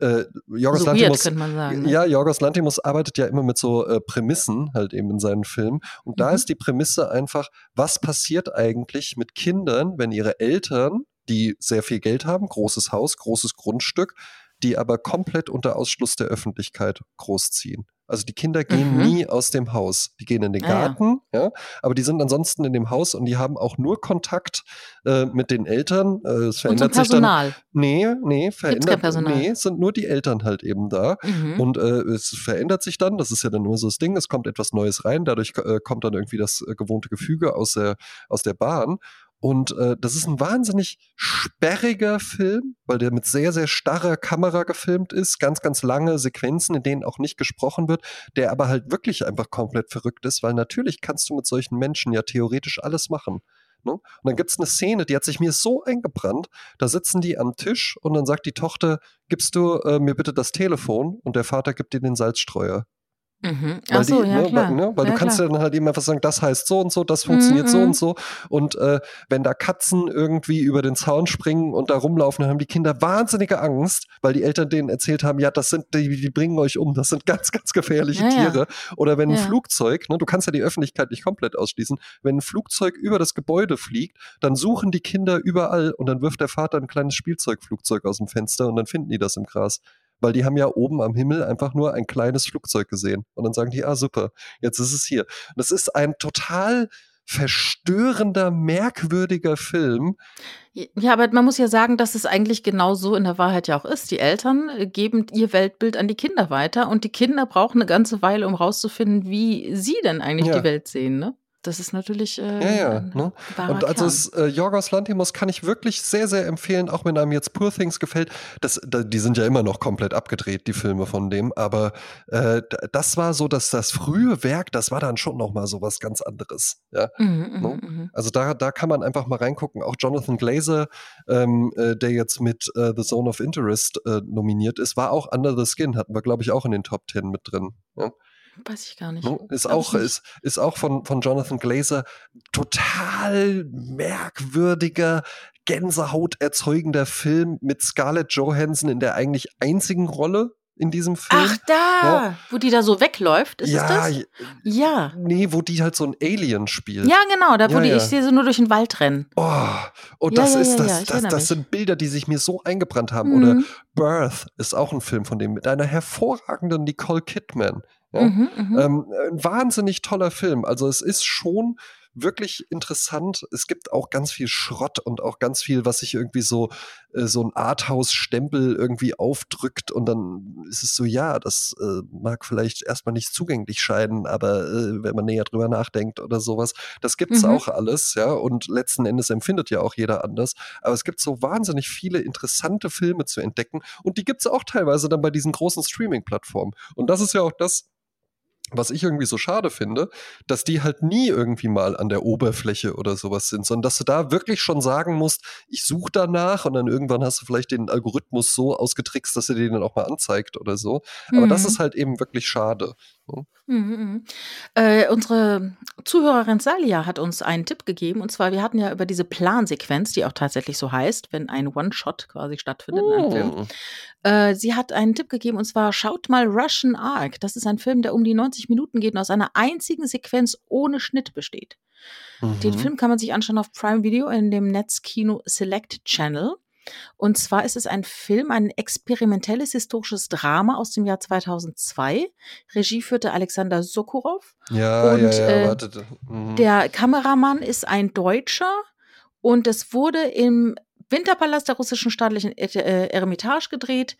[SPEAKER 1] Äh, Jorgos
[SPEAKER 2] So
[SPEAKER 1] Lantimos,
[SPEAKER 2] sagen. Ne?
[SPEAKER 1] ja, Jorgos Lantimos arbeitet ja immer mit so äh, Prämissen halt eben in seinen Filmen. Und da
[SPEAKER 2] Mhm.
[SPEAKER 1] ist die Prämisse einfach, was passiert eigentlich mit Kindern, wenn ihre Eltern, die sehr viel Geld haben, großes Haus, großes Grundstück, die aber komplett unter Ausschluss der Öffentlichkeit großziehen. Also die Kinder gehen
[SPEAKER 2] Mhm.
[SPEAKER 1] nie aus dem Haus. Die gehen in den
[SPEAKER 2] Ah, ja.
[SPEAKER 1] Garten, ja. aber die sind ansonsten in dem Haus und die haben auch nur Kontakt äh, mit den Eltern. Äh, es
[SPEAKER 2] Und zum
[SPEAKER 1] verändert sich dann.
[SPEAKER 2] Personal.
[SPEAKER 1] Nee, nee, verändert.
[SPEAKER 2] Personal?
[SPEAKER 1] Nee, sind nur die Eltern halt eben da.
[SPEAKER 2] Mhm.
[SPEAKER 1] Und äh, es verändert sich dann, das ist ja dann nur so das Ding, es kommt etwas Neues rein, dadurch äh, kommt dann irgendwie das äh, gewohnte Gefüge aus der, aus der Bahn. Und äh, das ist ein wahnsinnig sperriger Film, weil der mit sehr, sehr starrer Kamera gefilmt ist. Ganz, ganz lange Sequenzen, in denen auch nicht gesprochen wird, der aber halt wirklich einfach komplett verrückt ist, weil natürlich kannst du mit solchen Menschen ja theoretisch alles machen. Ne? Und dann gibt es eine Szene, die hat sich mir so eingebrannt. Da sitzen die am Tisch und dann sagt die Tochter, gibst du äh, mir bitte das Telefon? Und der Vater gibt ihr den Salzstreuer.
[SPEAKER 2] Mhm. Ach so,
[SPEAKER 1] die,
[SPEAKER 2] ja,
[SPEAKER 1] ne. Weil, ne, weil
[SPEAKER 2] ja,
[SPEAKER 1] du kannst
[SPEAKER 2] klar.
[SPEAKER 1] ja dann halt eben einfach sagen, das heißt so und so, das funktioniert
[SPEAKER 2] Mhm,
[SPEAKER 1] so
[SPEAKER 2] mhm.
[SPEAKER 1] und so. Und äh, wenn da Katzen irgendwie über den Zaun springen und da rumlaufen, dann haben die Kinder wahnsinnige Angst, weil die Eltern denen erzählt haben, ja, das sind, die, die bringen euch um, das sind ganz, ganz gefährliche
[SPEAKER 2] Ja.
[SPEAKER 1] Tiere. Oder wenn ein. Flugzeug, ne, du kannst ja die Öffentlichkeit nicht komplett ausschließen, wenn ein Flugzeug über das Gebäude fliegt, dann suchen die Kinder überall und dann wirft der Vater ein kleines Spielzeugflugzeug aus dem Fenster und dann finden die das im Gras. Weil die haben ja oben am Himmel einfach nur ein kleines Flugzeug gesehen. Und dann sagen die, ah, super, jetzt ist es hier. Und das ist ein total verstörender, merkwürdiger Film.
[SPEAKER 2] Ja, aber man muss ja sagen, dass es eigentlich genau so in der Wahrheit ja auch ist. Die Eltern äh, geben ihr Weltbild an die Kinder weiter und die Kinder brauchen eine ganze Weile, um rauszufinden, wie sie denn eigentlich
[SPEAKER 1] Ja.
[SPEAKER 2] die Welt sehen. Ne? Das ist natürlich äh,
[SPEAKER 1] Ja, ja. Ne? Und also es, äh, Yorgos Lanthimos kann ich wirklich sehr, sehr empfehlen, auch wenn einem jetzt Poor Things gefällt. Das, da, die sind ja immer noch komplett abgedreht, die Filme von dem. Aber äh, das war so, dass das frühe Werk, das war dann schon noch mal so was ganz anderes. Ja?
[SPEAKER 2] Mhm, mhm,
[SPEAKER 1] Ne?
[SPEAKER 2] mhm.
[SPEAKER 1] Also da, da kann man einfach mal reingucken. Auch Jonathan Glazer, ähm, äh, der jetzt mit äh, The Zone of Interest äh, nominiert ist, war auch Under the Skin, hatten wir, glaube ich, auch in den Top Ten mit drin. Ja?
[SPEAKER 2] Weiß ich gar nicht.
[SPEAKER 1] Ne? Ist
[SPEAKER 2] Glaub
[SPEAKER 1] auch, ist, ist auch von, von Jonathan Glazer total merkwürdiger, Gänsehaut erzeugender Film mit Scarlett Johansson in der eigentlich einzigen Rolle in diesem Film.
[SPEAKER 2] Ach, da, wo die da so wegläuft, ist
[SPEAKER 1] ja,
[SPEAKER 2] es das? Ja.
[SPEAKER 1] nee, wo die halt so ein Alien spielt.
[SPEAKER 2] Ja, genau, da wo
[SPEAKER 1] Ja,
[SPEAKER 2] die,
[SPEAKER 1] ja.
[SPEAKER 2] ich sehe sie nur durch den Wald rennen.
[SPEAKER 1] Oh, und
[SPEAKER 2] Ja,
[SPEAKER 1] das
[SPEAKER 2] ja,
[SPEAKER 1] ist
[SPEAKER 2] ja,
[SPEAKER 1] das,
[SPEAKER 2] ja,
[SPEAKER 1] das, das sind Bilder, die sich mir so eingebrannt haben. Oder
[SPEAKER 2] Mhm.
[SPEAKER 1] Birth ist auch ein Film von dem mit einer hervorragenden Nicole Kidman. Ja?
[SPEAKER 2] Mhm, mhm.
[SPEAKER 1] Ähm, ein wahnsinnig toller Film. Also es ist schon wirklich interessant. Es gibt auch ganz viel Schrott und auch ganz viel, was sich irgendwie so äh, so ein Arthouse-Stempel irgendwie aufdrückt und dann ist es so, ja, das äh, mag vielleicht erstmal nicht zugänglich scheinen, aber äh, wenn man näher drüber nachdenkt oder sowas, das gibt's
[SPEAKER 2] Mhm.
[SPEAKER 1] auch alles, ja, und letzten Endes empfindet ja auch jeder anders. Aber es gibt so wahnsinnig viele interessante Filme zu entdecken und die gibt's auch teilweise dann bei diesen großen Streaming-Plattformen. Und das ist ja auch das, was ich irgendwie so schade finde, dass die halt nie irgendwie mal an der Oberfläche oder sowas sind, sondern dass du da wirklich schon sagen musst, ich suche danach und dann irgendwann hast du vielleicht den Algorithmus so ausgetrickst, dass er den dann auch mal anzeigt oder so. Aber das
[SPEAKER 2] Mhm.
[SPEAKER 1] ist halt eben wirklich schade.
[SPEAKER 2] Mhm, mhm. Äh, unsere Zuhörerin Salia hat uns einen Tipp gegeben. Und zwar, wir hatten ja über diese Plansequenz, die auch tatsächlich so heißt, wenn ein One-Shot quasi stattfindet in einem Film. Äh, sie hat einen Tipp gegeben, und zwar schaut mal Russian Ark. Das ist ein Film, der um die 90 Minuten geht und aus einer einzigen Sequenz ohne Schnitt besteht. Den
[SPEAKER 1] Mhm.
[SPEAKER 2] Film kann man sich anschauen auf Prime Video in dem Netzkino Select Channel. Und zwar ist es ein Film, ein experimentelles historisches Drama aus dem Jahr 2002. Regie führte Alexander Sokurov.
[SPEAKER 1] Ja,
[SPEAKER 2] Und,
[SPEAKER 1] ja, ja,
[SPEAKER 2] äh,
[SPEAKER 1] warte. Mhm.
[SPEAKER 2] Der Kameramann ist ein Deutscher und es wurde im Winterpalast der russischen staatlichen Eremitage gedreht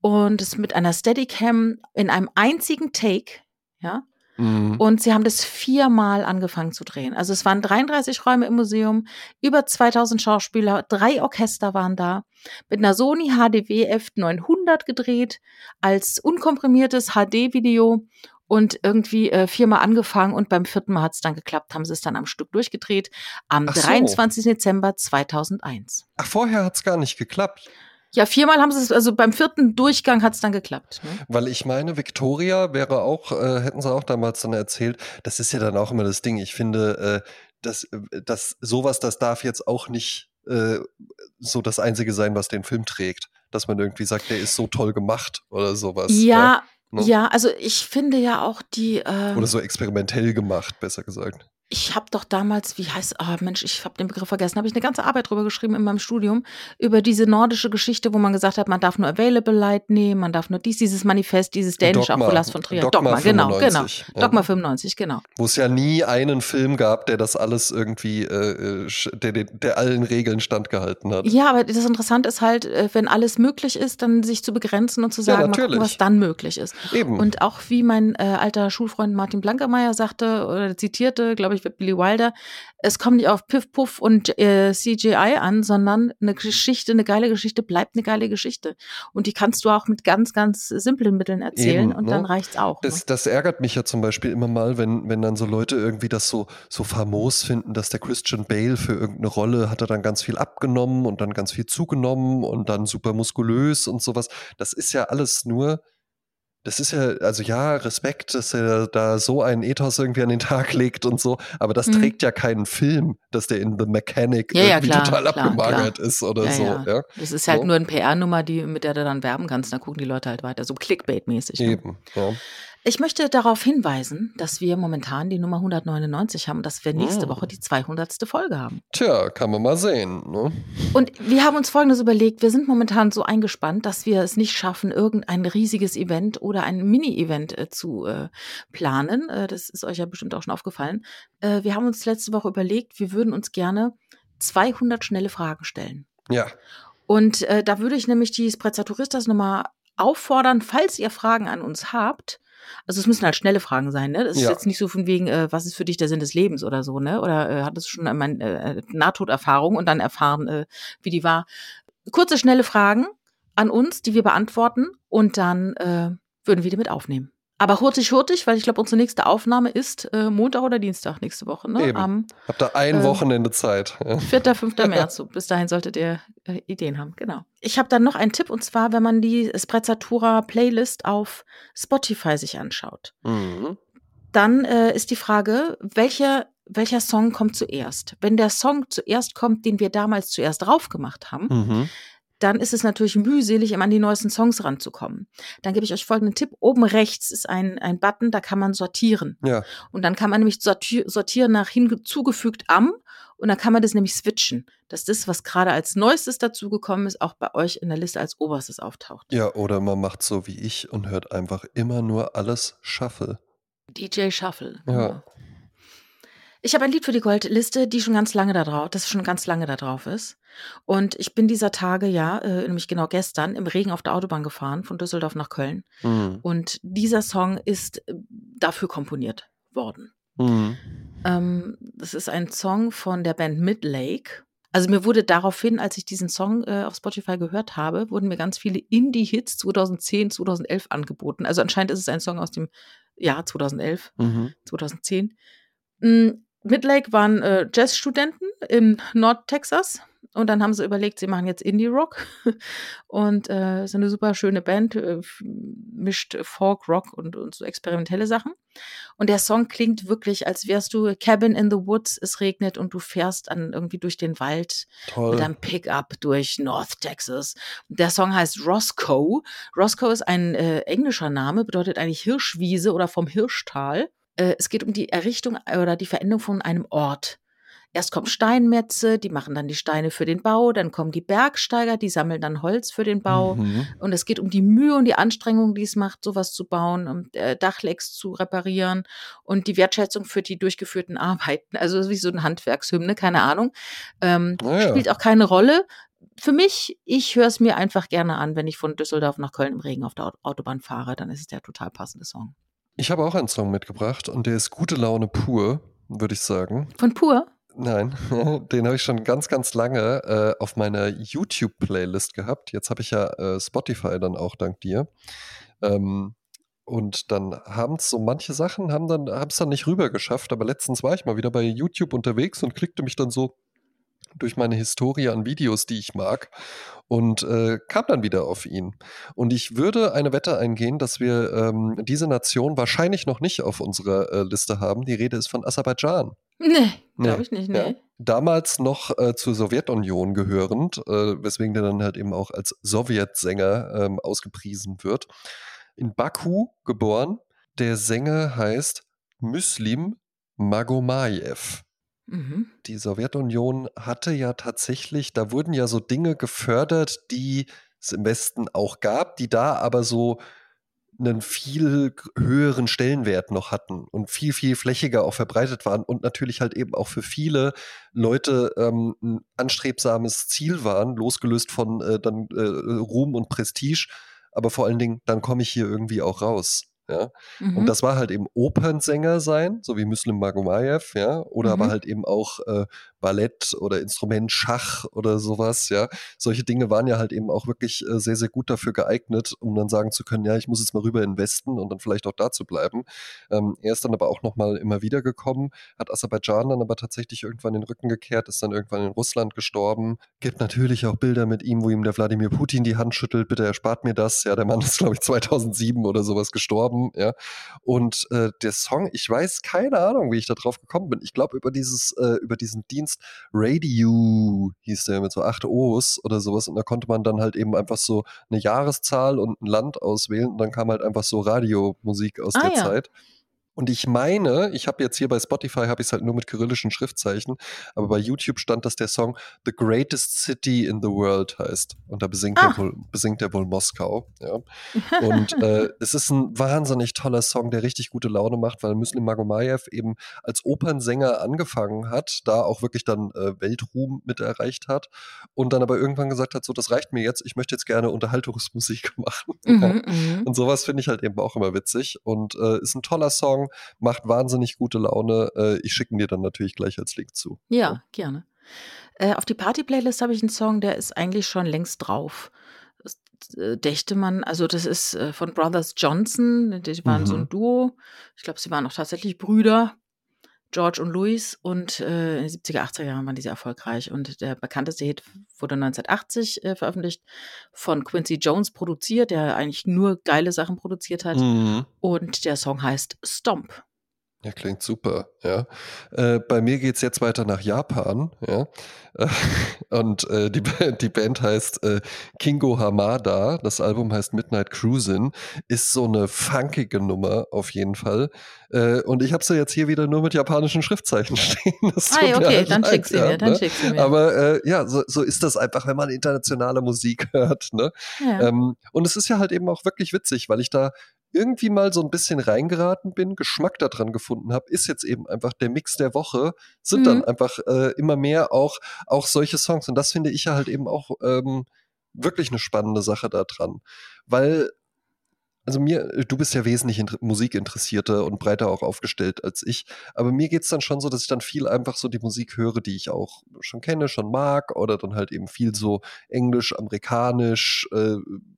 [SPEAKER 2] und es mit einer Steadicam in einem einzigen Take, ja.
[SPEAKER 1] Mhm.
[SPEAKER 2] Und sie haben das viermal angefangen zu drehen. Also es waren 33 Räume im Museum, über 2000 Schauspieler, drei Orchester waren da, mit einer Sony HDW F900 gedreht, als unkomprimiertes HD-Video und irgendwie äh, viermal angefangen und beim vierten Mal hat es dann geklappt, haben sie es dann am Stück durchgedreht, am
[SPEAKER 1] Ach so.
[SPEAKER 2] 23. Dezember 2001.
[SPEAKER 1] Ach, vorher hat's gar nicht geklappt.
[SPEAKER 2] Ja, viermal haben sie es, also beim vierten Durchgang hat es dann geklappt. Ne?
[SPEAKER 1] Weil ich meine, Victoria wäre auch, äh, hätten sie auch damals dann erzählt, das ist ja dann auch immer das Ding. Ich finde, äh, dass, äh, dass sowas, das darf jetzt auch nicht äh, so das Einzige sein, was den Film trägt. Dass man irgendwie sagt, der ist so toll gemacht oder sowas.
[SPEAKER 2] Ja,
[SPEAKER 1] ne?
[SPEAKER 2] ja, also ich finde ja auch die. ähm,
[SPEAKER 1] Oder so experimentell gemacht, besser gesagt.
[SPEAKER 2] Ich habe doch damals, wie heißt, ah Mensch, ich habe den Begriff vergessen, habe ich eine ganze Arbeit drüber geschrieben in meinem Studium, über diese nordische Geschichte, wo man gesagt hat, man darf nur Available Light nehmen, man darf nur dies, dieses Manifest, dieses Dänische,
[SPEAKER 1] Dogma.
[SPEAKER 2] von Trier.
[SPEAKER 1] Dogma
[SPEAKER 2] Dogma, genau,
[SPEAKER 1] 95,
[SPEAKER 2] genau.
[SPEAKER 1] ja.
[SPEAKER 2] Dogma 95, genau.
[SPEAKER 1] Wo es ja nie einen Film gab, der das alles irgendwie, äh, äh, der, der, der allen Regeln standgehalten hat.
[SPEAKER 2] Ja, aber das Interessante ist halt, äh, wenn alles möglich ist, dann sich zu begrenzen und zu
[SPEAKER 1] Ja,
[SPEAKER 2] sagen, mal gucken,
[SPEAKER 1] natürlich.
[SPEAKER 2] was dann möglich ist.
[SPEAKER 1] Eben.
[SPEAKER 2] Und auch wie mein äh, alter Schulfreund Martin Blankermeier sagte oder zitierte, glaube ich, ich, Billy Wilder. Es kommt nicht auf Piff, Puff und äh, CGI an, sondern eine Geschichte, eine geile Geschichte bleibt eine geile Geschichte. Und die kannst du auch mit ganz, ganz simplen Mitteln erzählen
[SPEAKER 1] Eben,
[SPEAKER 2] und
[SPEAKER 1] ne?
[SPEAKER 2] dann reicht's auch.
[SPEAKER 1] Das,
[SPEAKER 2] ne?
[SPEAKER 1] das ärgert mich ja zum Beispiel immer mal, wenn, wenn dann so Leute irgendwie das so, so famos finden, dass der Christian Bale für irgendeine Rolle hat er dann ganz viel abgenommen und dann ganz viel zugenommen und dann super muskulös und sowas. Das ist ja alles nur, das ist ja, also ja, Respekt, dass er da so einen Ethos irgendwie an den Tag legt und so, aber das
[SPEAKER 2] Mhm.
[SPEAKER 1] trägt ja keinen Film, dass der in The Mechanic
[SPEAKER 2] Ja, ja,
[SPEAKER 1] irgendwie
[SPEAKER 2] klar,
[SPEAKER 1] total
[SPEAKER 2] klar,
[SPEAKER 1] abgemagert ist oder
[SPEAKER 2] Ja,
[SPEAKER 1] so.
[SPEAKER 2] ja.
[SPEAKER 1] Ja.
[SPEAKER 2] Das ist halt
[SPEAKER 1] So.
[SPEAKER 2] nur eine PR-Nummer, die, mit der du dann werben kannst. Da gucken die Leute halt weiter. So Clickbait-mäßig. Ne?
[SPEAKER 1] Eben, ja.
[SPEAKER 2] Ich möchte darauf hinweisen, dass wir momentan die Nummer 199 haben und dass wir nächste
[SPEAKER 1] Mm.
[SPEAKER 2] Woche die 200. Folge haben.
[SPEAKER 1] Tja, kann man mal sehen. Ne?
[SPEAKER 2] Und wir haben uns Folgendes überlegt. Wir sind momentan so eingespannt, dass wir es nicht schaffen, irgendein riesiges Event oder ein Mini-Event äh, zu äh, planen. Äh, das ist euch ja bestimmt auch schon aufgefallen. Äh, wir haben uns letzte Woche überlegt, wir würden uns gerne 200 schnelle Fragen stellen.
[SPEAKER 1] Ja,
[SPEAKER 2] Und äh, da würde ich nämlich die Sprezaturistas nochmal auffordern, falls ihr Fragen an uns habt. Also es müssen halt schnelle Fragen sein, ne? Das ist
[SPEAKER 1] Ja.
[SPEAKER 2] jetzt nicht so von wegen, äh, was ist für dich der Sinn des Lebens oder so, ne? Oder äh, hattest du schon einmal äh, Nahtoderfahrung und dann erfahren, äh, wie die war. Kurze, schnelle Fragen an uns, die wir beantworten und dann äh, würden wir die mit aufnehmen. Aber hurtig, hurtig, weil ich glaube, unsere nächste Aufnahme ist äh, Montag oder Dienstag nächste Woche, ne?
[SPEAKER 1] Eben.
[SPEAKER 2] Am
[SPEAKER 1] habt ihr ein
[SPEAKER 2] Ähm,
[SPEAKER 1] Wochenende Zeit. Ja.
[SPEAKER 2] 4., 5. März. So, bis dahin solltet ihr äh, Ideen haben, genau. Ich habe dann noch einen Tipp und zwar, wenn man die Sprezzatura Playlist auf Spotify sich anschaut,
[SPEAKER 1] Mhm.
[SPEAKER 2] dann äh, ist die Frage, welcher, welcher Song kommt zuerst? Wenn der Song zuerst kommt, den wir damals zuerst drauf gemacht haben,
[SPEAKER 1] Mhm.
[SPEAKER 2] Dann ist es natürlich mühselig, immer an die neuesten Songs ranzukommen. Dann gebe ich euch folgenden Tipp. Oben rechts ist ein, ein Button, da kann man sortieren.
[SPEAKER 1] Ja,
[SPEAKER 2] Und dann kann man nämlich sorti sortieren nach hinzugefügt am und dann kann man das nämlich switchen, dass das, was gerade als neuestes dazugekommen ist, auch bei euch in der Liste als oberstes auftaucht.
[SPEAKER 1] ja, oder man macht so wie ich und hört einfach immer nur alles Shuffle.
[SPEAKER 2] DJ Shuffle.
[SPEAKER 1] Ja.
[SPEAKER 2] Ich habe ein Lied für die Goldliste, die schon ganz lange da drauf, das schon ganz lange da drauf ist. Und ich bin dieser Tage ja, äh, nämlich genau gestern, im Regen auf der Autobahn gefahren, von Düsseldorf nach Köln.
[SPEAKER 1] Mhm.
[SPEAKER 2] Und dieser Song ist äh, dafür komponiert worden.
[SPEAKER 1] Mhm.
[SPEAKER 2] Ähm, das ist ein Song von der Band Midlake. Also mir wurde daraufhin, als ich diesen Song äh, auf Spotify gehört habe, wurden mir ganz viele Indie-Hits 2010, 2011 angeboten. Also anscheinend ist es ein Song aus dem Jahr 2011,
[SPEAKER 1] Mhm.
[SPEAKER 2] 2010. Midlake waren äh, Jazzstudenten in Nordtexas und dann haben sie überlegt, sie machen jetzt Indie-Rock und äh, ist eine super schöne Band, äh, mischt Folk, Rock und, und so experimentelle Sachen. Und der Song klingt wirklich, als wärst du Cabin in the Woods, es regnet und du fährst an irgendwie durch den Wald mit
[SPEAKER 1] Toll.
[SPEAKER 2] einem Pickup durch North Texas. Der Song heißt Roscoe. Roscoe ist ein äh, englischer Name, bedeutet eigentlich Hirschwiese oder vom Hirschtal. Äh, es geht um die Errichtung oder die Veränderung von einem Ort. Erst kommen Steinmetze, die machen dann die Steine für den Bau, dann kommen die Bergsteiger, die sammeln dann Holz für den Bau.
[SPEAKER 1] Mhm.
[SPEAKER 2] Und es geht um die Mühe und die Anstrengung, die es macht, sowas zu bauen, um äh, Dachlecks zu reparieren und die Wertschätzung für die durchgeführten Arbeiten. Also wie so eine Handwerkshymne, keine Ahnung. Ähm,
[SPEAKER 1] Naja.
[SPEAKER 2] Spielt auch keine Rolle. Für mich, ich höre es mir einfach gerne an, wenn ich von Düsseldorf nach Köln im Regen auf der Au- Autobahn fahre, dann ist es der total passende Song.
[SPEAKER 1] Ich habe auch einen Song mitgebracht und der ist gute Laune pur, würde ich sagen.
[SPEAKER 2] Von Pur?
[SPEAKER 1] Nein, den habe ich schon ganz, ganz lange äh, auf meiner YouTube-Playlist gehabt. Jetzt habe ich ja äh, Spotify dann auch dank dir. Ähm, und dann haben es so manche Sachen, haben dann, es dann nicht rüber geschafft, aber letztens war ich mal wieder bei YouTube unterwegs und klickte mich dann so durch meine Historie an Videos, die ich mag, und äh, kam dann wieder auf ihn. Und ich würde eine Wette eingehen, dass wir ähm, diese Nation wahrscheinlich noch nicht auf unserer äh, Liste haben. Die Rede ist von Aserbaidschan.
[SPEAKER 2] Nee, glaube
[SPEAKER 1] Nee,
[SPEAKER 2] ich nicht,
[SPEAKER 1] Ja.
[SPEAKER 2] nee.
[SPEAKER 1] Damals noch äh, zur Sowjetunion gehörend, äh, weswegen der dann halt eben auch als Sowjetsänger ähm, ausgepriesen wird. In Baku geboren. Der Sänger heißt Muslim Magomayev.
[SPEAKER 2] Mhm.
[SPEAKER 1] Die Sowjetunion hatte ja tatsächlich, da wurden ja so Dinge gefördert, die es im Westen auch gab, die da aber so einen viel höheren Stellenwert noch hatten und viel, viel flächiger auch verbreitet waren und natürlich halt eben auch für viele Leute ähm, ein anstrebsames Ziel waren, losgelöst von äh, dann äh, Ruhm und Prestige. Aber vor allen Dingen, dann komme ich hier irgendwie auch raus. Ja? Mhm. Und das war halt eben Opernsänger sein, so wie Muslim Magomayev, ja, oder mhm. aber halt eben auch äh, Ballett oder Instrument, Schach oder sowas, ja. Solche Dinge waren ja halt eben auch wirklich äh, sehr, sehr gut dafür geeignet, um dann sagen zu können, ja, ich muss jetzt mal rüber in den Westen und dann vielleicht auch da zu bleiben. Ähm, er ist dann aber auch nochmal immer wieder gekommen, hat Aserbaidschan dann aber tatsächlich irgendwann den Rücken gekehrt, ist dann irgendwann in Russland gestorben. Gibt natürlich auch Bilder mit ihm, wo ihm der Wladimir Putin die Hand schüttelt, bitte erspart mir das. Ja, der Mann ist, glaube ich, 2007 oder sowas gestorben, ja. Und äh, der Song, ich weiß keine Ahnung, wie ich da drauf gekommen bin. Ich glaube, über dieses, äh, über diesen Dienst Radio hieß der mit so acht O's oder sowas. Und da konnte man dann halt eben einfach so eine Jahreszahl und ein Land auswählen und dann kam halt einfach so Radiomusik aus ah, der ja. Zeit. Und ich meine, ich habe jetzt hier bei Spotify habe ich es halt nur mit kyrillischen Schriftzeichen, aber bei YouTube stand, dass der Song The Greatest City in the World heißt. Und da besingt, ah. er, wohl, besingt er wohl Moskau. Ja. Und äh, es ist ein wahnsinnig toller Song, der richtig gute Laune macht, weil Muslim Magomayev eben als Opernsänger angefangen hat, da auch wirklich dann äh, Weltruhm mit erreicht hat und dann aber irgendwann gesagt hat, so das reicht mir jetzt, ich möchte jetzt gerne Unterhaltungsmusik machen. Mhm, mhm. und sowas finde ich halt eben auch immer witzig und äh, ist ein toller Song macht wahnsinnig gute Laune. Äh, ich schicke ihn dir dann natürlich gleich als Link zu.
[SPEAKER 2] Ja, ja. gerne. Äh, auf die Party-Playlist habe ich einen Song, der ist eigentlich schon längst drauf. Das, äh, dächte man, also das ist äh, von Brothers Johnson, die waren mhm. so ein mhm. Duo. Ich glaube, sie waren auch tatsächlich Brüder. George und Louis und äh, in den 70er, 80er Jahren waren die sehr erfolgreich. Und der bekannteste Hit wurde 1980 äh, veröffentlicht, von Quincy Jones produziert, der eigentlich nur geile Sachen produziert hat. Mhm. Und der Song heißt Stomp.
[SPEAKER 1] Ja, klingt super, ja. Äh, bei mir geht es jetzt weiter nach Japan, ja. und äh, die, die Band heißt äh, Kingo Hamada, das Album heißt Midnight Cruisin', ist so eine funkige Nummer auf jeden Fall. Äh, und ich habe sie jetzt hier wieder nur mit japanischen Schriftzeichen stehen.
[SPEAKER 2] Das ah, okay, dann schick sie mir, dann ne? schick sie mir.
[SPEAKER 1] Aber äh, ja, so, so ist das einfach, wenn man internationale Musik hört. Ne? Ja. Ähm, und es ist ja halt eben auch wirklich witzig, weil ich da irgendwie mal so ein bisschen reingeraten bin, Geschmack daran gefunden habe, ist jetzt eben einfach der Mix der Woche, sind mhm. dann einfach äh, immer mehr auch, auch solche Songs. Und das finde ich ja halt eben auch ähm, wirklich eine spannende Sache daran. Weil also mir, du bist ja wesentlich musikinteressierter und breiter auch aufgestellt als ich, aber mir geht es dann schon so, dass ich dann viel einfach so die Musik höre, die ich auch schon kenne, schon mag, oder dann halt eben viel so Englisch, Amerikanisch, äh,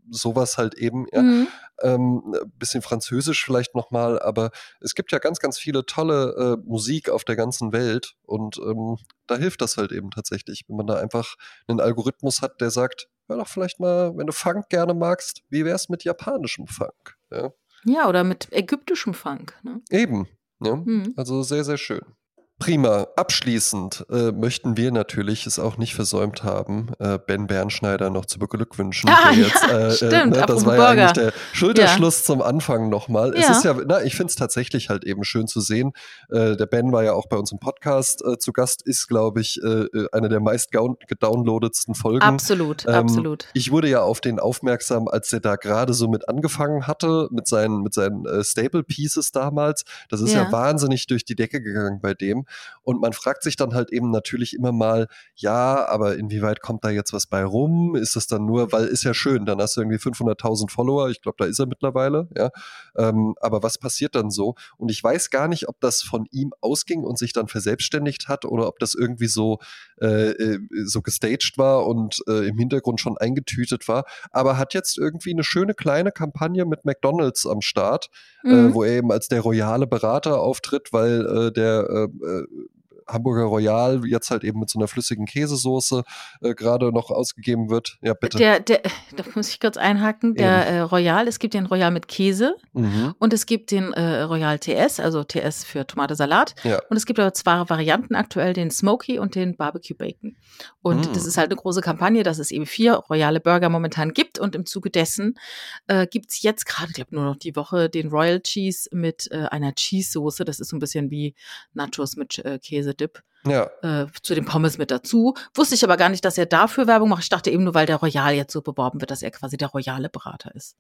[SPEAKER 1] sowas halt eben, ja. Mhm. Ähm, bisschen Französisch vielleicht nochmal, aber es gibt ja ganz, ganz viele tolle äh, Musik auf der ganzen Welt und ähm, da hilft das halt eben tatsächlich, wenn man da einfach einen Algorithmus hat, der sagt, hör doch vielleicht mal, wenn du Funk gerne magst, wie wär's mit japanischem Funk? Ja,
[SPEAKER 2] ja oder mit ägyptischem Funk. Ne?
[SPEAKER 1] Eben. Ja? Mhm. Also sehr, sehr schön. Prima. Abschließend äh, möchten wir natürlich es auch nicht versäumt haben, äh, Ben Bernschneider noch zu beglückwünschen.
[SPEAKER 2] Ah, jetzt, ja, äh, stimmt.
[SPEAKER 1] Ne, das war ja eigentlich der Schulterschluss ja. zum Anfang nochmal. Ja. Es ist ja, na, ich finde es tatsächlich halt eben schön zu sehen. Äh, der Ben war ja auch bei uns im Podcast äh, zu Gast, ist, glaube ich, äh, eine der meist gedownloadetsten Folgen.
[SPEAKER 2] Absolut, ähm, absolut.
[SPEAKER 1] Ich wurde ja auf den aufmerksam, als er da gerade so mit angefangen hatte, mit seinen, mit seinen Staple Pieces damals. Das ist ja wahnsinnig durch die Decke gegangen bei dem. Und man fragt sich dann halt eben natürlich immer mal, ja, aber inwieweit kommt da jetzt was bei rum? Ist es dann nur, weil ist ja schön, dann hast du irgendwie 500.000 Follower, ich glaube, da ist er mittlerweile, ja. Ähm, aber was passiert dann so? Und ich weiß gar nicht, ob das von ihm ausging und sich dann verselbstständigt hat oder ob das irgendwie so, äh, äh so gestaged war und äh, im Hintergrund schon eingetütet war. Aber hat jetzt irgendwie eine schöne kleine Kampagne mit McDonalds am Start, äh, mhm. äh, wo er eben als der royale Berater auftritt, weil äh, der Hamburger Royal jetzt halt eben mit so einer flüssigen Käsesoße äh, gerade noch ausgegeben wird. Ja, bitte.
[SPEAKER 2] Der, der, da muss ich kurz einhaken. Der äh, Royal, es gibt den Royal mit Käse mhm. und es gibt den äh, Royal TS, also TS für Tomate Salat. Ja. Und es gibt aber zwei Varianten aktuell, den Smoky und den Barbecue Bacon. Und mhm. das ist halt eine große Kampagne, dass es eben vier royale Burger momentan gibt und im Zuge dessen äh, gibt es jetzt gerade, ich glaube nur noch die Woche, den Royal Cheese mit äh, einer Cheese-Soße. Das ist so ein bisschen wie Nachos mit äh, Käsedip. Ja. Äh, zu den Pommes mit dazu. Wusste ich aber gar nicht, dass er dafür Werbung macht. Ich dachte eben nur, weil der Royal jetzt so beworben wird, dass er quasi der royale Berater ist.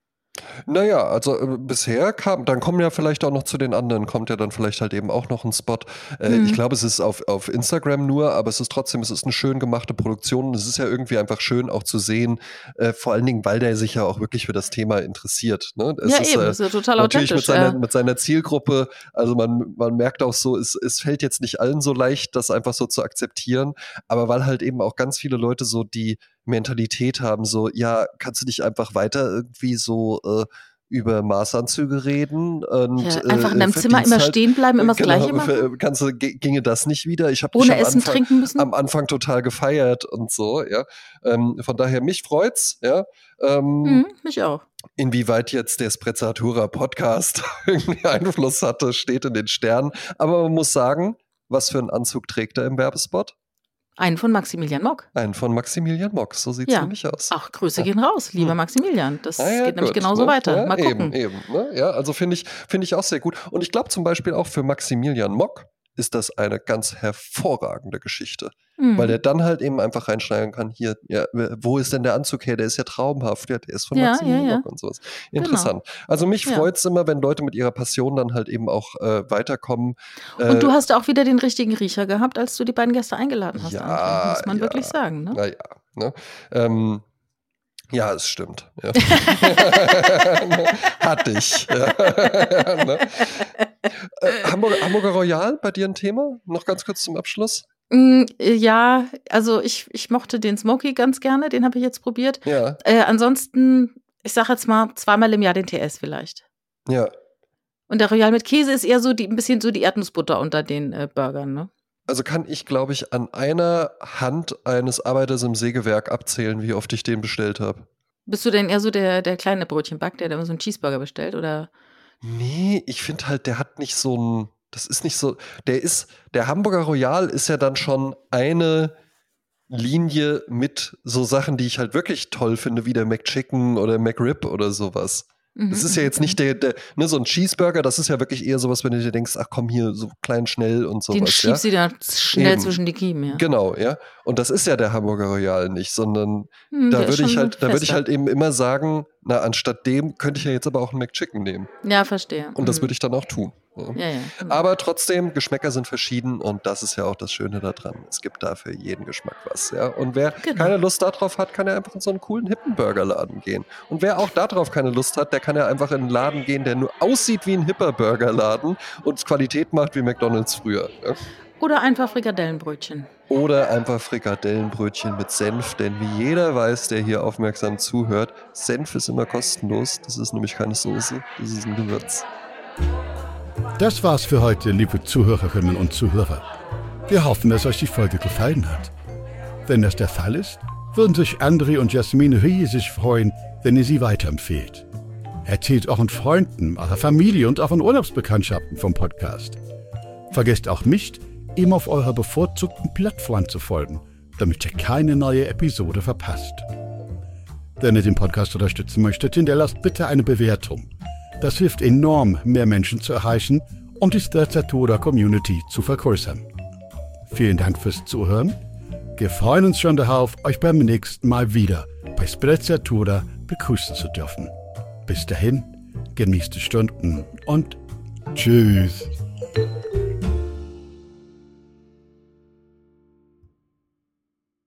[SPEAKER 1] Naja, also äh, bisher kam, dann kommen ja vielleicht auch noch zu den anderen, kommt ja dann vielleicht halt eben auch noch ein Spot. Äh,
[SPEAKER 2] Mhm.
[SPEAKER 1] Ich glaube, es ist auf, auf Instagram nur, aber es ist trotzdem, es ist eine schön gemachte Produktion. und Es ist ja irgendwie einfach schön auch zu sehen, äh, vor allen Dingen, weil der sich ja auch wirklich für das Thema interessiert. Ne? Es
[SPEAKER 2] ja,
[SPEAKER 1] ist,
[SPEAKER 2] eben, ist ja total
[SPEAKER 1] natürlich mit
[SPEAKER 2] authentisch.
[SPEAKER 1] seiner,
[SPEAKER 2] ja.
[SPEAKER 1] mit seiner Zielgruppe, also man, man merkt auch so, es, es fällt jetzt nicht allen so leicht, das einfach so zu akzeptieren, aber weil halt eben auch ganz viele Leute so die Mentalität haben, so, ja, kannst du nicht einfach weiter irgendwie so äh, über Maßanzüge reden und
[SPEAKER 2] Ja, einfach in deinem
[SPEAKER 1] äh,
[SPEAKER 2] Zimmer immer
[SPEAKER 1] halt,
[SPEAKER 2] stehen bleiben, immer das
[SPEAKER 1] genau,
[SPEAKER 2] Gleiche machen.
[SPEAKER 1] Kannst du, ginge das nicht wieder? Ich habe
[SPEAKER 2] Ohne
[SPEAKER 1] dich am
[SPEAKER 2] Essen,
[SPEAKER 1] Anfang,
[SPEAKER 2] trinken müssen.
[SPEAKER 1] am Anfang total gefeiert und so, ja. Ähm, von daher, mich freut's, ja. Ähm,
[SPEAKER 2] Mhm, mich auch.
[SPEAKER 1] Inwieweit jetzt der Sprezzatura Podcast irgendwie Einfluss hatte, steht in den Sternen. Aber man muss sagen, was für einen Anzug trägt er im Werbespot?
[SPEAKER 2] Einen von Maximilian Mock.
[SPEAKER 1] Einen von Maximilian Mox, so sieht's
[SPEAKER 2] Ja.
[SPEAKER 1] nämlich aus.
[SPEAKER 2] Ach, Grüße gehen raus, lieber
[SPEAKER 1] Hm.
[SPEAKER 2] Maximilian. Das
[SPEAKER 1] Ah ja,
[SPEAKER 2] geht nämlich
[SPEAKER 1] gut,
[SPEAKER 2] genauso
[SPEAKER 1] ne?
[SPEAKER 2] weiter.
[SPEAKER 1] Ja,
[SPEAKER 2] Mal gucken.
[SPEAKER 1] Eben, eben. Ne? Ja, also finde ich, finde ich auch sehr gut. Und ich glaube zum Beispiel auch für Maximilian Mock ist das eine ganz hervorragende Geschichte.
[SPEAKER 2] Mhm.
[SPEAKER 1] Weil der dann halt eben einfach reinschneiden kann, hier, ja, wo ist denn der Anzug her? Der ist ja traumhaft, ja, der ist von
[SPEAKER 2] Ja,
[SPEAKER 1] Maximilian
[SPEAKER 2] ja, ja.
[SPEAKER 1] Und sowas. Interessant. Also mich
[SPEAKER 2] Ja.
[SPEAKER 1] freut's immer, wenn Leute mit ihrer Passion dann halt eben auch äh, weiterkommen. Äh,
[SPEAKER 2] Und du hast auch wieder den richtigen Riecher gehabt, als du die beiden Gäste eingeladen hast.
[SPEAKER 1] Ja,
[SPEAKER 2] André, muss man wirklich sagen. Ne?
[SPEAKER 1] Naja, ne? Ähm, ja, es stimmt. Ja. Hatte ich. Ja. ne? äh, Hamburger, Hamburger Royal, bei dir ein Thema? Noch ganz kurz zum Abschluss?
[SPEAKER 2] Mm, ja, also ich, ich mochte den Smoky ganz gerne, den habe ich jetzt probiert.
[SPEAKER 1] Ja,
[SPEAKER 2] Äh, ansonsten, ich sage jetzt mal zweimal im Jahr den TS vielleicht.
[SPEAKER 1] ja.
[SPEAKER 2] Und der Royal mit Käse ist eher so die, ein bisschen so die Erdnussbutter unter den äh, Burgern, ne?
[SPEAKER 1] Also kann ich, glaube ich, an einer Hand eines Arbeiters im Sägewerk abzählen, wie oft ich den bestellt habe.
[SPEAKER 2] Bist du denn eher so der, der kleine Brötchenback, der da so einen Cheeseburger bestellt? Oder?
[SPEAKER 1] Nee, ich finde halt, der hat nicht so ein. Das ist nicht so. Der ist. Der Hamburger Royal ist ja dann schon eine Linie mit so Sachen, die ich halt wirklich toll finde, wie der McChicken oder McRib oder sowas.
[SPEAKER 2] Mhm,
[SPEAKER 1] Das ist ja
[SPEAKER 2] mhm,
[SPEAKER 1] jetzt nicht der, der, ne, so ein Cheeseburger, das ist ja wirklich eher sowas, wenn du dir denkst, ach komm hier, so klein, schnell und sowas.
[SPEAKER 2] Den
[SPEAKER 1] ja?
[SPEAKER 2] schiebst du dann schnell
[SPEAKER 1] Eben.
[SPEAKER 2] zwischen die Kiemen, ja.
[SPEAKER 1] Genau, ja. Und das ist ja der Hamburger Royal nicht, sondern
[SPEAKER 2] Hm,
[SPEAKER 1] da würde ich halt, da würde ich
[SPEAKER 2] fester.
[SPEAKER 1] halt eben immer sagen, na, anstatt dem könnte ich ja jetzt aber auch einen McChicken nehmen.
[SPEAKER 2] Ja, verstehe.
[SPEAKER 1] Und das
[SPEAKER 2] Mhm.
[SPEAKER 1] würde ich dann auch tun. Ja.
[SPEAKER 2] Ja, ja. genau.
[SPEAKER 1] Aber trotzdem, Geschmäcker sind verschieden und das ist ja auch das Schöne daran. Es gibt da für jeden Geschmack was. Ja? Und wer
[SPEAKER 2] Genau.
[SPEAKER 1] keine Lust darauf hat, kann ja einfach in so einen coolen hippen Burgerladen gehen. Und wer auch darauf keine Lust hat, der kann ja einfach in einen Laden gehen, der nur aussieht wie ein hipper Burgerladen und Qualität macht wie McDonalds früher. Ja?
[SPEAKER 2] Oder einfach Frikadellenbrötchen.
[SPEAKER 1] Oder einfach Frikadellenbrötchen mit Senf, denn wie jeder weiß, der hier aufmerksam zuhört, Senf ist immer kostenlos. Das ist nämlich keine Soße, das ist ein Gewürz.
[SPEAKER 3] Das war's für heute, liebe Zuhörerinnen und Zuhörer. Wir hoffen, dass euch die Folge gefallen hat. Wenn das der Fall ist, würden sich André und Jasmin riesig freuen, wenn ihr sie weiterempfehlt. Erzählt euren Freunden, eurer Familie und euren Urlaubsbekanntschaften vom Podcast. Vergesst auch nicht, ihm auf eurer bevorzugten Plattform zu folgen, damit ihr keine neue Episode verpasst. Wenn ihr den Podcast unterstützen möchtet, hinterlasst bitte eine Bewertung. Das hilft enorm, mehr Menschen zu erreichen und die Strezzatura Community zu vergrößern. Vielen Dank fürs Zuhören. Wir freuen uns schon darauf, euch beim nächsten Mal wieder bei Sprezzatura begrüßen zu dürfen. Bis dahin, genießt die Stunden und tschüss.